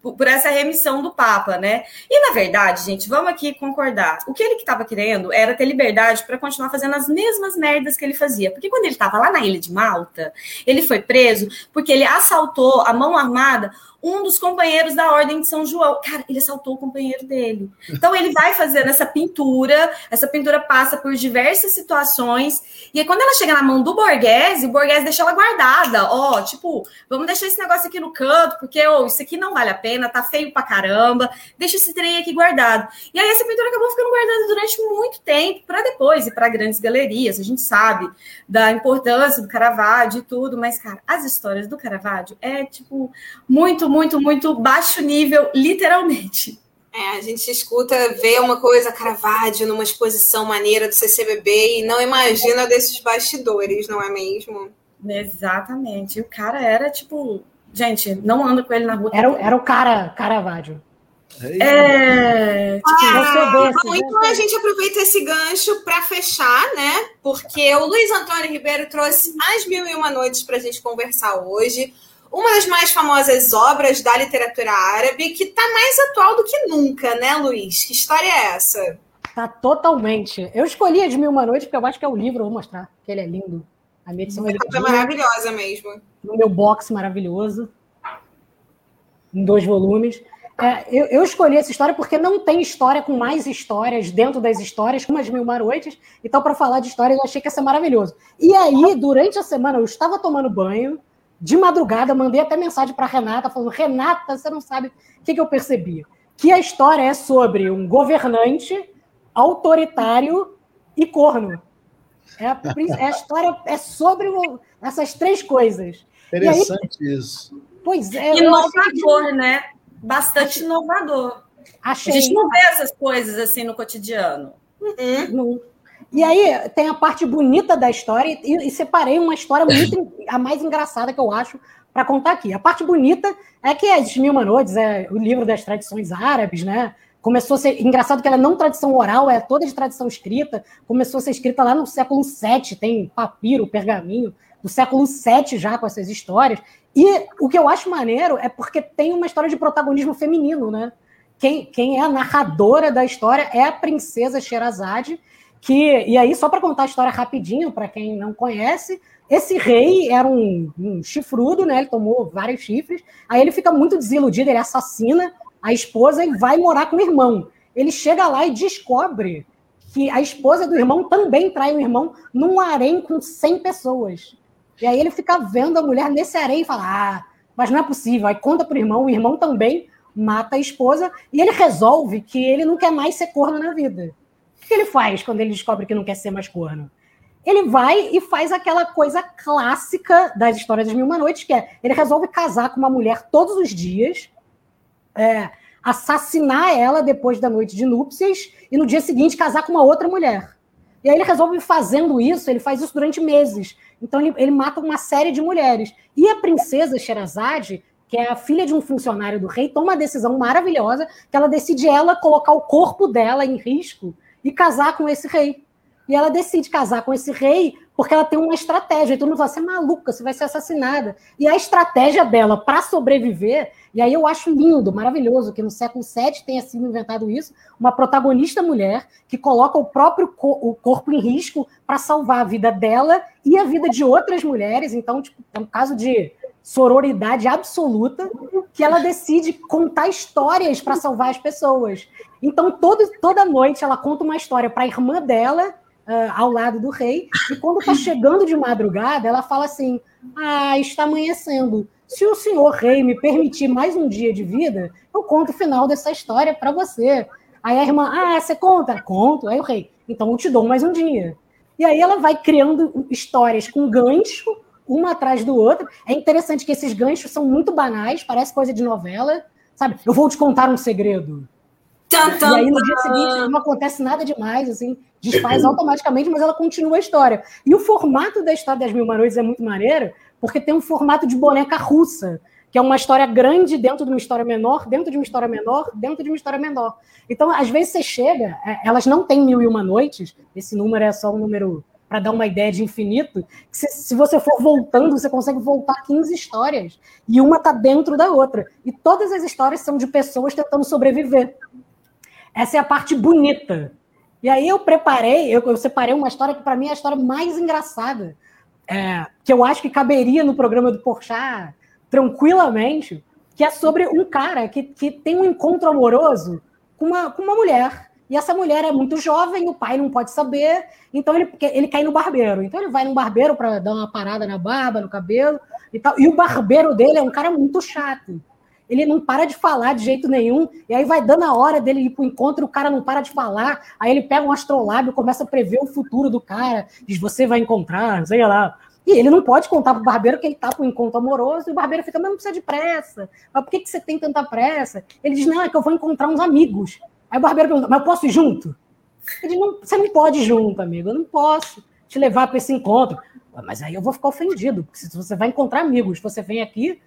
por, essa remissão do Papa, né? E na verdade, gente, vamos aqui concordar. O que ele estava querendo era ter liberdade para continuar fazendo as mesmas merdas que ele fazia. Porque quando ele estava lá na ilha de Malta, ele foi preso porque ele assaltou a mão armada um dos companheiros da Ordem de São João. Cara, ele assaltou o companheiro dele. Então ele vai fazendo essa pintura, essa pintura passa por diversas situações, e aí, quando ela chega na mão do Borghese, o Borghese deixa ela guardada. Ó, oh, tipo, vamos deixar esse negócio aqui no canto, porque oh, isso aqui não vale a pena, tá feio pra caramba, deixa esse trem aqui guardado. E aí essa pintura acabou ficando guardada durante muito tempo, para depois ir para grandes galerias. A gente sabe da importância do Caravaggio e tudo, mas, cara, as histórias do Caravaggio é, tipo, muito, muito, muito baixo nível, literalmente. É, a gente escuta, vê uma coisa Caravaggio numa exposição maneira do CCBB e não imagina desses bastidores, não é mesmo? Exatamente. O cara era tipo, gente, não anda com ele na rua. Era, era o cara Caravaggio. É. Tipo, ah, bom, então a gente aproveita esse gancho para fechar, né? Porque o Luiz Antônio Ribeiro trouxe mais mil e uma noites para a gente conversar hoje uma das mais famosas obras da literatura árabe, que está mais atual do que nunca, né, Luiz? Que história é essa? Tá totalmente. Eu escolhi As Mil Uma Noites porque eu acho que é o livro, eu vou mostrar, que ele é lindo. A minha edição é maravilhosa mesmo. No meu box maravilhoso, em dois volumes. É, eu, eu, escolhi essa história porque não tem história com mais histórias dentro das histórias, como as Mil Uma Noites. Então, para falar de histórias, eu achei que ia ser maravilhoso. E aí, durante a semana, eu estava tomando banho, de madrugada, mandei até mensagem para Renata, falando: Renata, você não sabe o que, que eu percebi? Que a história é sobre um governante autoritário e corno. É a, é a história é sobre essas três coisas. Interessante aí, isso. Pois é. Inovador, né? Bastante achei, inovador. Achei. A gente não vê essas coisas assim no cotidiano. Uhum. Não. E aí tem a parte bonita da história e, e separei uma história *laughs* muito a mais engraçada que eu acho para contar aqui. A parte bonita é que as Mil Manoides é o livro das tradições árabes, né? Começou a ser engraçado que ela não é tradição oral, é toda de tradição escrita. Começou a ser escrita lá no século VII, tem papiro, pergaminho do século VII já com essas histórias. E o que eu acho maneiro é porque tem uma história de protagonismo feminino, né? Quem, quem é a narradora da história é a princesa Sherazade, que e aí só para contar a história rapidinho para quem não conhece, esse rei era um, um, chifrudo, né? Ele tomou vários chifres. Aí ele fica muito desiludido, ele assassina a esposa e vai morar com o irmão. Ele chega lá e descobre que a esposa do irmão também trai o irmão num harém com 100 pessoas. E aí ele fica vendo a mulher nesse harém e fala: "Ah, mas não é possível". Aí conta pro irmão, o irmão também mata a esposa e ele resolve que ele não quer mais ser corno na vida. O que ele faz quando ele descobre que não quer ser mais corno? Ele vai e faz aquela coisa clássica das histórias das Mil Uma Noites, que é ele resolve casar com uma mulher todos os dias, é, assassinar ela depois da noite de núpcias e no dia seguinte casar com uma outra mulher. E aí ele resolve fazendo isso, ele faz isso durante meses. Então ele, ele mata uma série de mulheres. E a princesa Sherazade, que é a filha de um funcionário do rei, toma uma decisão maravilhosa, que ela decide ela colocar o corpo dela em risco e casar com esse rei. E ela decide casar com esse rei porque ela tem uma estratégia. E mundo fala, você é maluca, você vai ser assassinada. E a estratégia dela para sobreviver, e aí eu acho lindo, maravilhoso, que no século VII tenha sido inventado isso, uma protagonista mulher que coloca o próprio co o corpo em risco para salvar a vida dela e a vida de outras mulheres. Então, tipo, é um caso de sororidade absoluta, que ela decide contar histórias para salvar as pessoas. Então, todo, toda noite ela conta uma história para a irmã dela, uh, ao lado do rei, e quando está chegando de madrugada, ela fala assim: Ah, está amanhecendo. Se o senhor rei me permitir mais um dia de vida, eu conto o final dessa história para você. Aí a irmã, ah, você conta? Conto. Aí o rei, então eu te dou mais um dia. E aí ela vai criando histórias com gancho, uma atrás do outro. É interessante que esses ganchos são muito banais, parece coisa de novela, sabe? Eu vou te contar um segredo. Tum, tum, e aí no dia seguinte não acontece nada demais, assim, desfaz automaticamente, mas ela continua a história. E o formato da história das Mil Noites é muito maneiro, porque tem um formato de boneca russa, que é uma história grande dentro de uma história menor, dentro de uma história menor, dentro de uma história menor. Então, às vezes você chega, é, elas não têm mil e uma noites, esse número é só um número para dar uma ideia de infinito, se, se, você for voltando, você consegue voltar 15 histórias. E uma está dentro da outra. E todas as histórias são de pessoas tentando sobreviver. Essa é a parte bonita. E aí eu preparei, eu, eu separei uma história que para mim é a história mais engraçada, é, que eu acho que caberia no programa do Porchat tranquilamente, que é sobre um cara que, que tem um encontro amoroso com uma, com uma mulher. E essa mulher é muito jovem, o pai não pode saber, então ele, ele cai no barbeiro. Então ele vai no barbeiro para dar uma parada na barba, no cabelo e tal. E o barbeiro dele é um cara muito chato. Ele não para de falar de jeito nenhum, e aí vai dando a hora dele ir pro encontro, o cara não para de falar, aí ele pega um astrolábio, começa a prever o futuro do cara, diz, você vai encontrar, sei lá, e ele não pode contar pro barbeiro que ele tá com um encontro amoroso, e o barbeiro fica, mas não precisa de pressa. Mas por que, que você tem tanta pressa? Ele diz, não, é que eu vou encontrar uns amigos. Aí o barbeiro pergunta, mas eu posso ir junto? Ele não, você não pode ir junto, amigo, eu não posso te levar para esse encontro. Mas aí eu vou ficar ofendido, porque se você vai encontrar amigos, você vem aqui.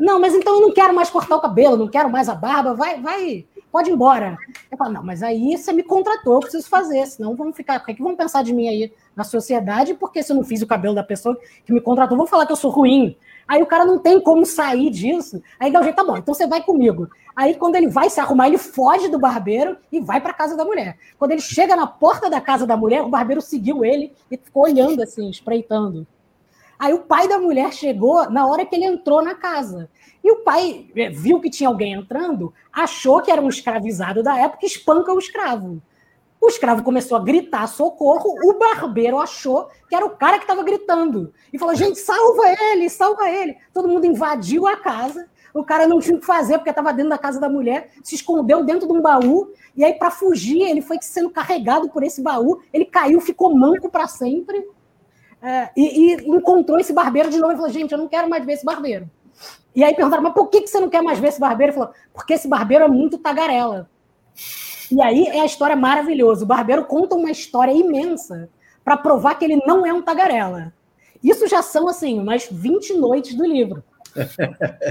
Não, mas então eu não quero mais cortar o cabelo, não quero mais a barba, vai, vai, pode ir embora. Eu falo, não, mas aí você me contratou, eu preciso fazer, senão vamos ficar, o que, é que vão pensar de mim aí na sociedade? Porque se eu não fiz o cabelo da pessoa que me contratou, vão falar que eu sou ruim. Aí o cara não tem como sair disso. Aí jeito, tá bom, então você vai comigo. Aí quando ele vai se arrumar, ele foge do barbeiro e vai para casa da mulher. Quando ele chega na porta da casa da mulher, o barbeiro seguiu ele e ficou olhando assim, espreitando. Aí o pai da mulher chegou na hora que ele entrou na casa. E o pai é, viu que tinha alguém entrando, achou que era um escravizado da época e espanca o escravo. O escravo começou a gritar socorro, o barbeiro achou que era o cara que estava gritando. E falou: gente, salva ele, salva ele. Todo mundo invadiu a casa. O cara não tinha o que fazer porque estava dentro da casa da mulher, se escondeu dentro de um baú. E aí, para fugir, ele foi sendo carregado por esse baú. Ele caiu, ficou manco para sempre. É, e, e, encontrou esse barbeiro de novo e falou: gente, eu não quero mais ver esse barbeiro. E aí perguntaram: mas por que, você não quer mais ver esse barbeiro? Ele falou: porque esse barbeiro é muito tagarela. E aí é a história maravilhosa. O barbeiro conta uma história imensa para provar que ele não é um tagarela. Isso já são, assim, umas 20 noites do livro.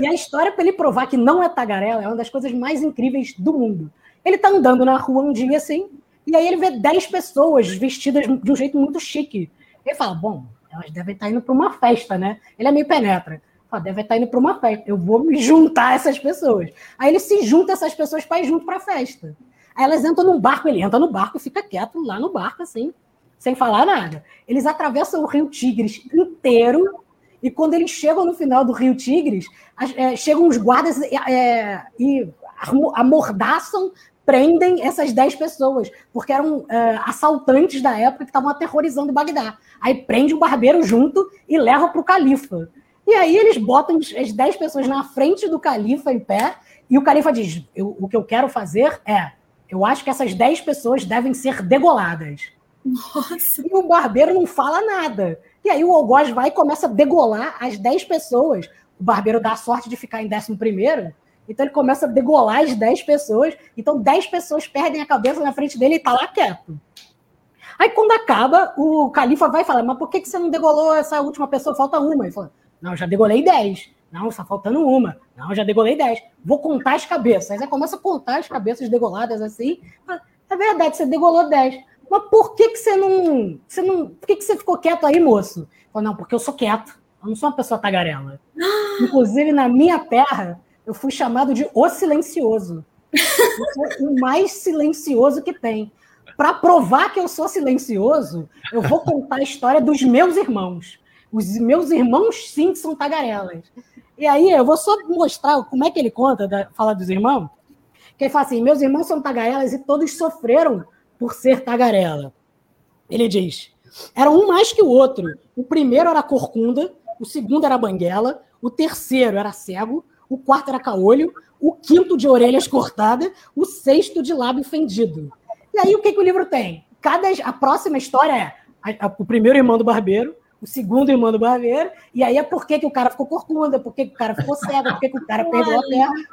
E a história para ele provar que não é tagarela é uma das coisas mais incríveis do mundo. Ele está andando na rua um dia assim, e aí ele vê 10 pessoas vestidas de um jeito muito chique. Ele fala: Bom, elas devem estar indo para uma festa, né? Ele é meio penetra. Fala, deve estar indo para uma festa. Eu vou me juntar a essas pessoas. Aí ele se junta a essas pessoas para ir junto para a festa. Aí elas entram num barco, ele entra no barco e fica quieto lá no barco, assim, sem falar nada. Eles atravessam o Rio Tigres inteiro. E quando eles chegam no final do Rio Tigres, é, chegam os guardas é, e amordaçam prendem essas 10 pessoas, porque eram uh, assaltantes da época que estavam aterrorizando Bagdá. Aí prende o barbeiro junto e leva para o califa. E aí eles botam as 10 pessoas na frente do califa em pé, e o califa diz: o que eu quero fazer é, eu acho que essas 10 pessoas devem ser degoladas. Nossa. E o barbeiro não fala nada. E aí o algoz vai e começa a degolar as 10 pessoas. O barbeiro dá a sorte de ficar em 11 primeiro, então ele começa a degolar as 10 pessoas. Então 10 pessoas perdem a cabeça na frente dele e tá lá quieto. Aí quando acaba, o califa vai falar: Mas por que, que você não degolou essa última pessoa? Falta uma. Ele fala: Não, já degolei 10. Não, está faltando uma. Não, já degolei 10. Vou contar as cabeças. Aí começa a contar as cabeças degoladas assim. É verdade, você degolou 10. Mas por que, que você não. Você não por que, que você ficou quieto aí, moço? Falo, não, porque eu sou quieto. Eu não sou uma pessoa tagarela. *gasps* Inclusive, na minha terra, eu fui chamado de o silencioso. o mais silencioso que tem. Para provar que eu sou silencioso, eu vou contar a história dos meus irmãos. Os meus irmãos, sim, são tagarelas. E aí, eu vou só mostrar como é que ele conta, da, fala dos irmãos. Que ele fala assim: meus irmãos são tagarelas e todos sofreram por ser tagarela. Ele diz: era um mais que o outro. O primeiro era corcunda, o segundo era banguela, o terceiro era cego, o quarto era caolho, o quinto de orelhas cortadas, o sexto de lábio fendido. E aí o que, que o livro tem? Cada, a próxima história é a, a, o primeiro irmão do barbeiro, o segundo irmão do barbeiro, e aí é por que, o cara ficou corcunda, por que, o cara ficou cego, por que, o cara perdeu a perna.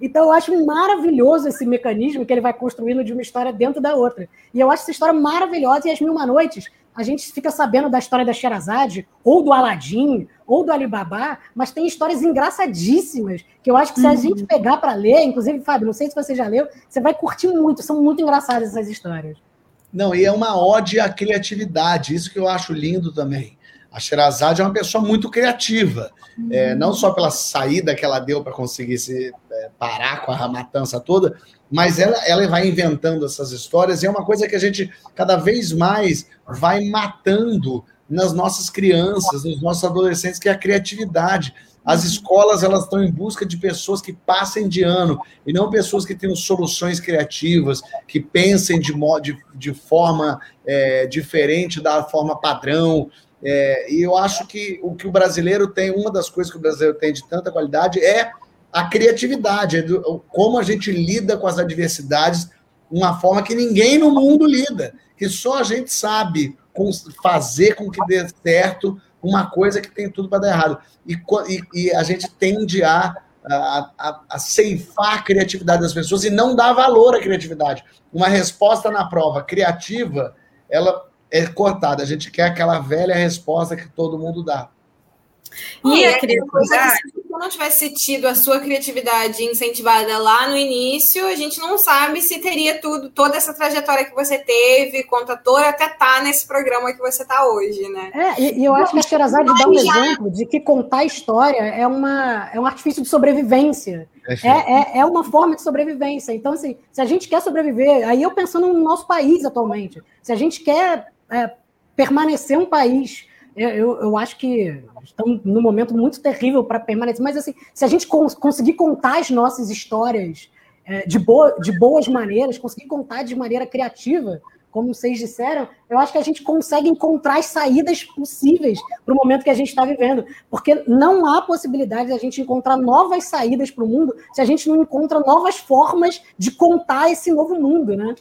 Então eu acho maravilhoso esse mecanismo que ele vai construindo de uma história dentro da outra. E eu acho essa história maravilhosa, e as Mil Uma Noites a gente fica sabendo da história da Sherazade, ou do Aladim, ou do Alibaba, mas tem histórias engraçadíssimas, que eu acho que se a gente uhum. pegar para ler, inclusive, Fábio, não sei se você já leu, você vai curtir muito, são muito engraçadas essas histórias. Não, e é uma ode à criatividade, isso que eu acho lindo também. A Sherazade é uma pessoa muito criativa, uhum. é, não só pela saída que ela deu para conseguir se é, parar com a matança toda, mas ela, ela vai inventando essas histórias e é uma coisa que a gente cada vez mais vai matando nas nossas crianças, nos nossos adolescentes, que é a criatividade. As escolas elas estão em busca de pessoas que passem de ano e não pessoas que tenham soluções criativas, que pensem de, de, de forma é, diferente da forma padrão. É, e eu acho que o que o brasileiro tem, uma das coisas que o brasileiro tem de tanta qualidade é a criatividade, é como a gente lida com as adversidades, uma forma que ninguém no mundo lida, que só a gente sabe fazer com que dê certo uma coisa que tem tudo para dar errado. E, e, e, a gente tende a, a, a, a, ceifar a criatividade das pessoas e não dar valor à criatividade. Uma resposta na prova criativa, ela é cortada. A gente quer aquela velha resposta que todo mundo dá. E a criatividade? Se não tivesse tido a sua criatividade incentivada lá no início, a gente não sabe se teria tudo, toda essa trajetória que você teve, contatora, até tá nesse programa que você tá hoje, né? É, e, eu acho que a Xerazade dá um exemplo de que contar história é, uma, é um artifício de sobrevivência. É, é, é uma forma de sobrevivência. Então, assim, se a gente quer sobreviver, aí eu pensando no nosso país atualmente, se a gente quer é, permanecer um país eu, eu acho que estamos num momento muito terrível para permanecer. Mas, assim, se a gente cons conseguir contar as nossas histórias é, de, boa, de boas maneiras, conseguir contar de maneira criativa, como vocês disseram, eu acho que a gente consegue encontrar as saídas possíveis para o momento que a gente está vivendo. Porque não há possibilidade de a gente encontrar novas saídas para o mundo se a gente não encontra novas formas de contar esse novo mundo, né?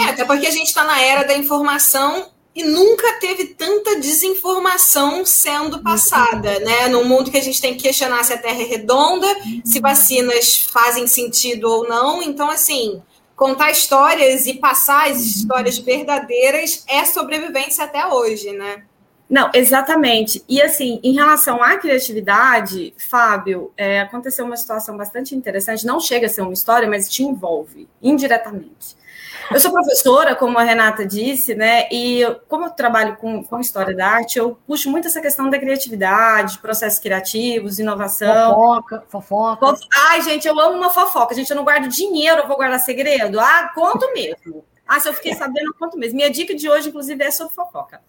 É, até porque a gente está na era da informação e nunca teve tanta desinformação sendo passada, né? Num mundo que a gente tem que questionar se a Terra é redonda, se vacinas fazem sentido ou não. Então, assim, contar histórias e passar as histórias verdadeiras é sobrevivência até hoje, né? Não, exatamente. E assim, em relação à criatividade, Fábio, é, aconteceu uma situação bastante interessante. Não chega a ser uma história, mas te envolve indiretamente. Eu sou professora, como a Renata disse, né? E como eu trabalho com, com história da arte, eu puxo muito essa questão da criatividade, processos criativos, inovação. Fofoca, fofoca. Ai, gente, eu amo uma fofoca. Gente, eu não guardo dinheiro, eu vou guardar segredo. Ah, conto mesmo. Ah, se eu fiquei sabendo, eu conto mesmo. Minha dica de hoje, inclusive, é sobre fofoca.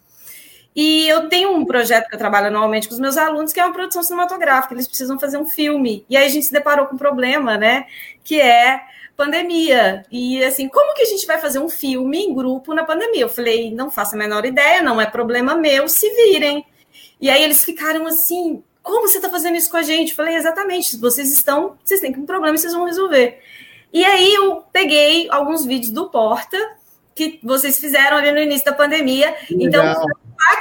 E eu tenho um projeto que eu trabalho anualmente com os meus alunos, que é uma produção cinematográfica. Eles precisam fazer um filme. E aí a gente se deparou com um problema, né? Que é pandemia. E assim, como que a gente vai fazer um filme em grupo na pandemia? Eu falei, não faço a menor ideia, não é problema meu, se virem. E aí eles ficaram assim, como você está fazendo isso com a gente? Eu falei, exatamente, vocês estão, vocês têm um problema vocês vão resolver. E aí eu peguei alguns vídeos do Porta, que vocês fizeram ali no início da pandemia. Então, Legal. Então, a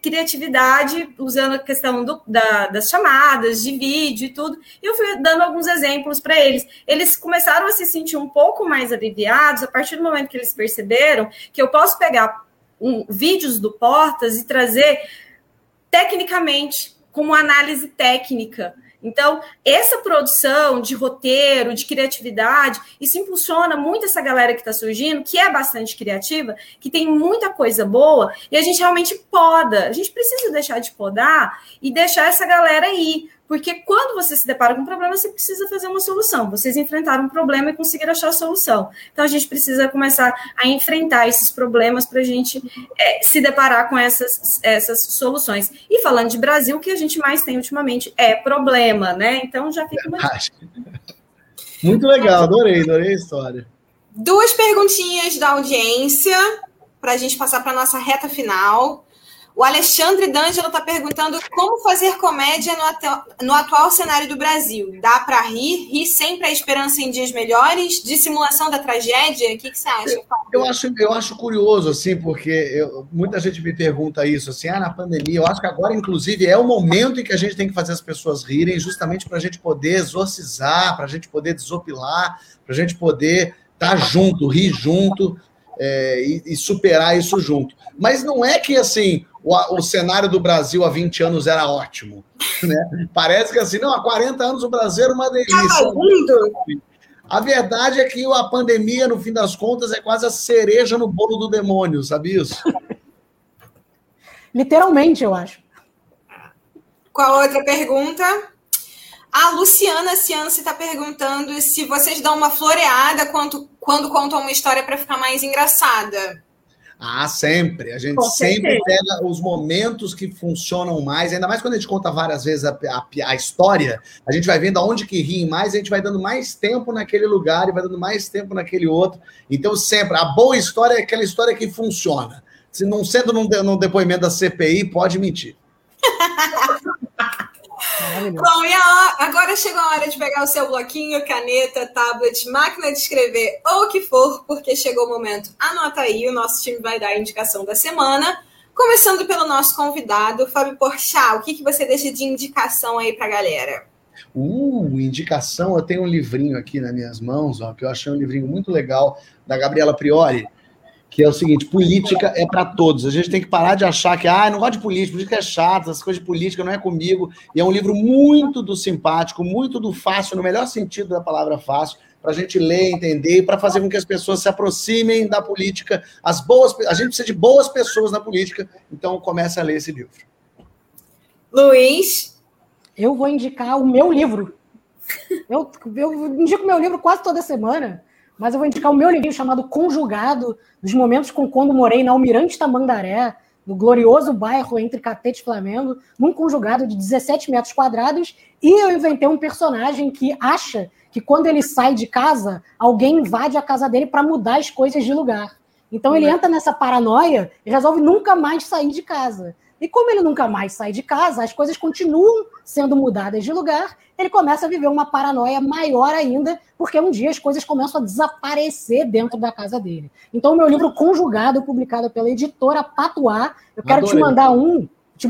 criatividade, usando a questão do, da, das chamadas, de vídeo e tudo, e eu fui dando alguns exemplos para eles. Eles começaram a se sentir um pouco mais aliviados a partir do momento que eles perceberam que eu posso pegar um, vídeos do Portas e trazer tecnicamente, como análise técnica, então, essa produção de roteiro, de criatividade, isso impulsiona muito essa galera que está surgindo, que é bastante criativa, que tem muita coisa boa, e a gente realmente poda. A gente precisa deixar de podar e deixar essa galera ir. Porque quando você se depara com um problema, você precisa fazer uma solução. Vocês enfrentaram um problema e conseguiram achar a solução. Então a gente precisa começar a enfrentar esses problemas para a gente é, se deparar com essas, essas soluções. E falando de Brasil, o que a gente mais tem ultimamente é problema, né? Então já fica uma... Muito legal, adorei, adorei a história. Duas perguntinhas da audiência para a gente passar para a nossa reta final. O Alexandre D'Angelo está perguntando como fazer comédia no, atu no, atual cenário do Brasil. Dá para rir? Rir sempre a esperança em dias melhores? Dissimulação da tragédia? O que, que você acha? Eu acho, eu acho curioso, assim, porque eu, muita gente me pergunta isso, assim, ah, na pandemia. Eu acho que agora, inclusive, é o momento em que a gente tem que fazer as pessoas rirem, justamente para a gente poder exorcizar, para a gente poder desopilar, para a gente poder estar tá junto, rir junto é, e, e superar isso junto. Mas não é que, assim, o, o cenário do Brasil há 20 anos era ótimo. *laughs* Né? Parece que assim, não, há 40 anos o Brasil era uma delícia. A verdade é que a pandemia, no fim das contas, é quase a cereja no bolo do demônio, sabe isso? Literalmente, eu acho. Qual outra pergunta? A Luciana Cianci está perguntando se vocês dão uma floreada quando, quando contam uma história para ficar mais engraçada. Ah, sempre. A gente sempre pega os momentos que funcionam mais, ainda mais quando a gente conta várias vezes a, a, a, história, a gente vai vendo aonde que ri mais, a gente vai dando mais tempo naquele lugar e vai dando mais tempo naquele outro. Então, sempre, a boa história é aquela história que funciona. Se não sendo num, num depoimento da CPI, pode mentir. *laughs* Bom, e a, agora chegou a hora de pegar o seu bloquinho, caneta, tablet, máquina de escrever ou o que for, porque chegou o momento. Anota aí, o nosso time vai dar a indicação da semana. Começando pelo nosso convidado, Fábio Porchat, o que, que você deixa de indicação aí pra galera? Uh, indicação, eu tenho um livrinho aqui nas minhas mãos, ó, que eu achei um livrinho muito legal, da Gabriela Priori, que é o seguinte: política é para todos. A gente tem que parar de achar que, ah, não gosto de política, política é chato, essas coisas de política não é comigo. E é um livro muito do simpático, muito do fácil, no melhor sentido da palavra fácil, para a gente ler, entender e para fazer com que as pessoas se aproximem da política. As boas, a gente precisa de boas pessoas na política, então comece a ler esse livro. Luiz, eu vou indicar o meu livro. Eu, eu indico meu livro quase toda semana mas eu vou indicar o meu livro chamado Conjugado, dos momentos com quando morei na Almirante Tamandaré, no glorioso bairro entre Catete e Flamengo, num conjugado de 17 metros quadrados, e eu inventei um personagem que acha que quando ele sai de casa, alguém invade a casa dele para mudar as coisas de lugar. Então ele entra nessa paranoia e resolve nunca mais sair de casa. E como ele nunca mais sai de casa, as coisas continuam sendo mudadas de lugar, ele começa a viver uma paranoia maior ainda, porque um dia as coisas começam a desaparecer dentro da casa dele. Então, o meu livro Conjugado, publicado pela editora Patuá, eu quero Adorei. te mandar um.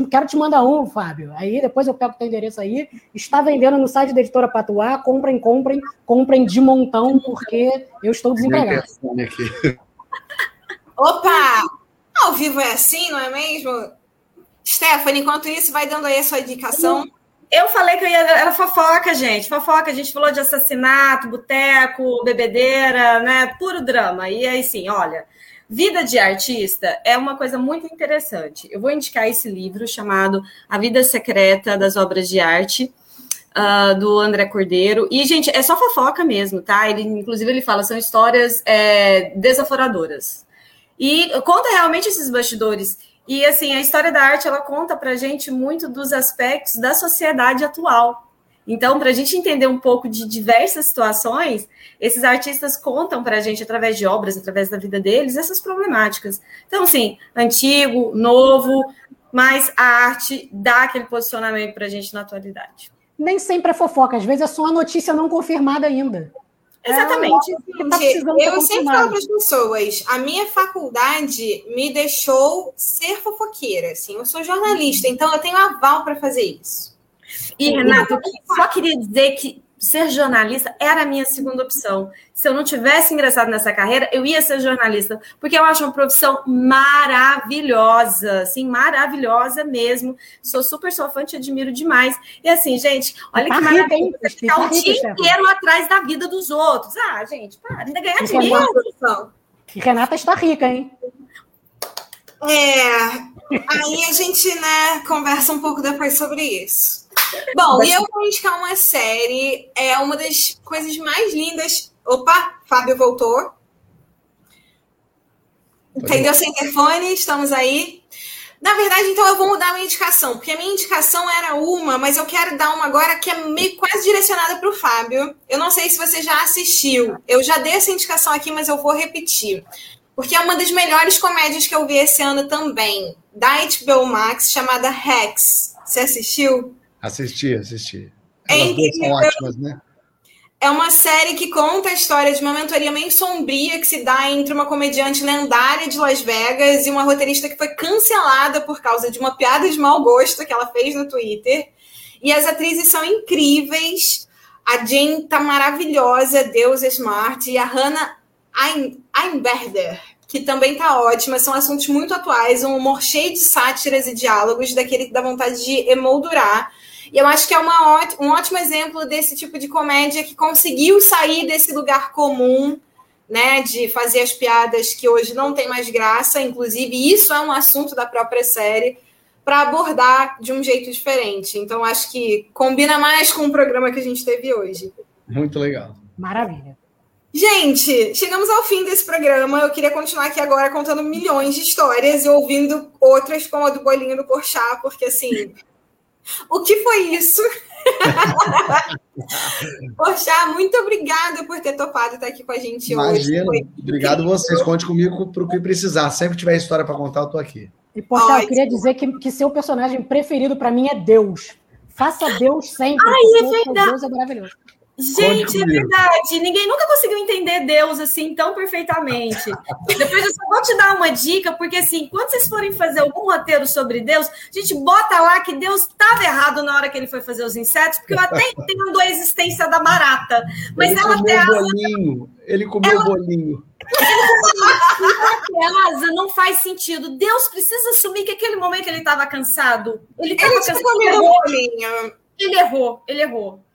Quero te mandar um, Fábio. Aí depois eu pego o teu endereço aí. Está vendendo no site da editora Patuá. Comprem, comprem, comprem de montão, porque eu estou desempregado. Opa! Ao vivo é assim, não é mesmo? Stephanie, enquanto isso, vai dando aí a sua indicação. Eu falei que eu ia, era fofoca, gente. Fofoca, a gente falou de assassinato, boteco, bebedeira, né? Puro drama. E aí, sim, olha, vida de artista é uma coisa muito interessante. Eu vou indicar esse livro chamado A Vida Secreta das Obras de Arte. Uh, do André Cordeiro. E, gente, é só fofoca mesmo, tá? Ele, inclusive, ele fala, são histórias é, desaforadoras. E conta realmente esses bastidores. E assim, a história da arte ela conta para a gente muito dos aspectos da sociedade atual. Então, para a gente entender um pouco de diversas situações, esses artistas contam para a gente, através de obras, através da vida deles, essas problemáticas. Então, assim, antigo, novo, mas a arte dá aquele posicionamento para a gente na atualidade. Nem sempre é fofoca, às vezes é só uma notícia não confirmada ainda. Exatamente. tá eu sempre falo para as pessoas, a minha faculdade me deixou ser fofoqueira, assim, eu sou jornalista, então eu tenho aval para fazer isso. E, Renato, só queria dizer que ser jornalista era a minha segunda opção. Se eu não tivesse ingressado nessa carreira, eu ia ser jornalista, porque eu acho uma profissão maravilhosa, assim, maravilhosa mesmo. Sou super sua fã, te admiro demais. E assim, gente, olha tá que maravilha. Ficar o dia inteiro atrás da vida dos outros. Ah, gente, para, ainda ganhar dinheiro. Renata está rica, hein? É, aí a gente, né, conversa um pouco depois sobre isso. Bom, e eu vou indicar uma série, é uma das coisas mais lindas. Opa, Fábio voltou. Entendeu sem interfone? Estamos aí. Na verdade, então eu vou mudar a minha indicação, porque a minha indicação era uma, mas eu quero dar uma agora que é meio quase direcionada para o Fábio. Eu não sei se você já assistiu. Eu já dei essa indicação aqui, mas eu vou repetir. Porque é uma das melhores comédias que eu vi esse ano também, da HBO Max, chamada Rex. Você assistiu? Assisti, assisti. É Elas duas são ótimas, né? É uma série que conta a história de uma mentoria meio sombria que se dá entre uma comediante lendária de Las Vegas e uma roteirista que foi cancelada por causa de uma piada de mau gosto que ela fez no Twitter. E as atrizes são incríveis. A Jane tá maravilhosa, Deus é Smart, e a Hannah Einberger, que também tá ótima. São assuntos muito atuais, um humor cheio de sátiras e diálogos, daquele que dá vontade de emoldurar. E eu acho que é uma, um ótimo exemplo desse tipo de comédia que conseguiu sair desse lugar comum, né, de fazer as piadas que hoje não tem mais graça, inclusive isso é um assunto da própria série, para abordar de um jeito diferente. Então acho que combina mais com o programa que a gente teve hoje. Muito legal. Maravilha. Gente, chegamos ao fim desse programa. Eu queria continuar aqui agora contando milhões de histórias e ouvindo outras, como a do bolinho do Porchat, porque assim, o que foi isso? *laughs* Porchat, muito obrigada por ter topado estar aqui com a gente Imagina. hoje. Imagina. Obrigado vocês. Conte comigo para o que precisar. Sempre tiver história para contar, eu tô aqui. E, Porchat, eu queria dizer que, que seu personagem preferido para mim é Deus. Faça Deus sempre. Ai, é verdade. Deus é maravilhoso. Gente, é verdade. Ninguém nunca conseguiu entender Deus assim tão perfeitamente. Depois eu só vou te dar uma dica, porque assim, quando vocês forem fazer algum roteiro sobre Deus, a gente bota lá que Deus estava errado na hora que ele foi fazer os insetos, porque eu até entendo a existência da barata. Mas ele ela comeu o bolinho. Ele comeu ela... o bolinho. asa não faz sentido. Deus precisa assumir que aquele momento ele estava cansado. Ele estava cansado. Ele errou. Ele errou, ele errou.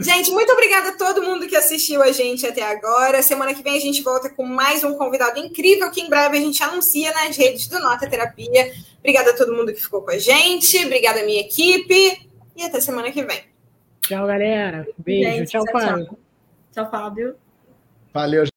Gente, muito obrigada a todo mundo que assistiu a gente até agora. Semana que vem a gente volta com mais um convidado incrível que em breve a gente anuncia nas redes do Nota Terapia. Obrigada a todo mundo que ficou com a gente. Obrigada à minha equipe. E até semana que vem. Tchau, galera. Beijo. Gente, tchau, tchau, Fábio. Tchau, Fábio. Valeu,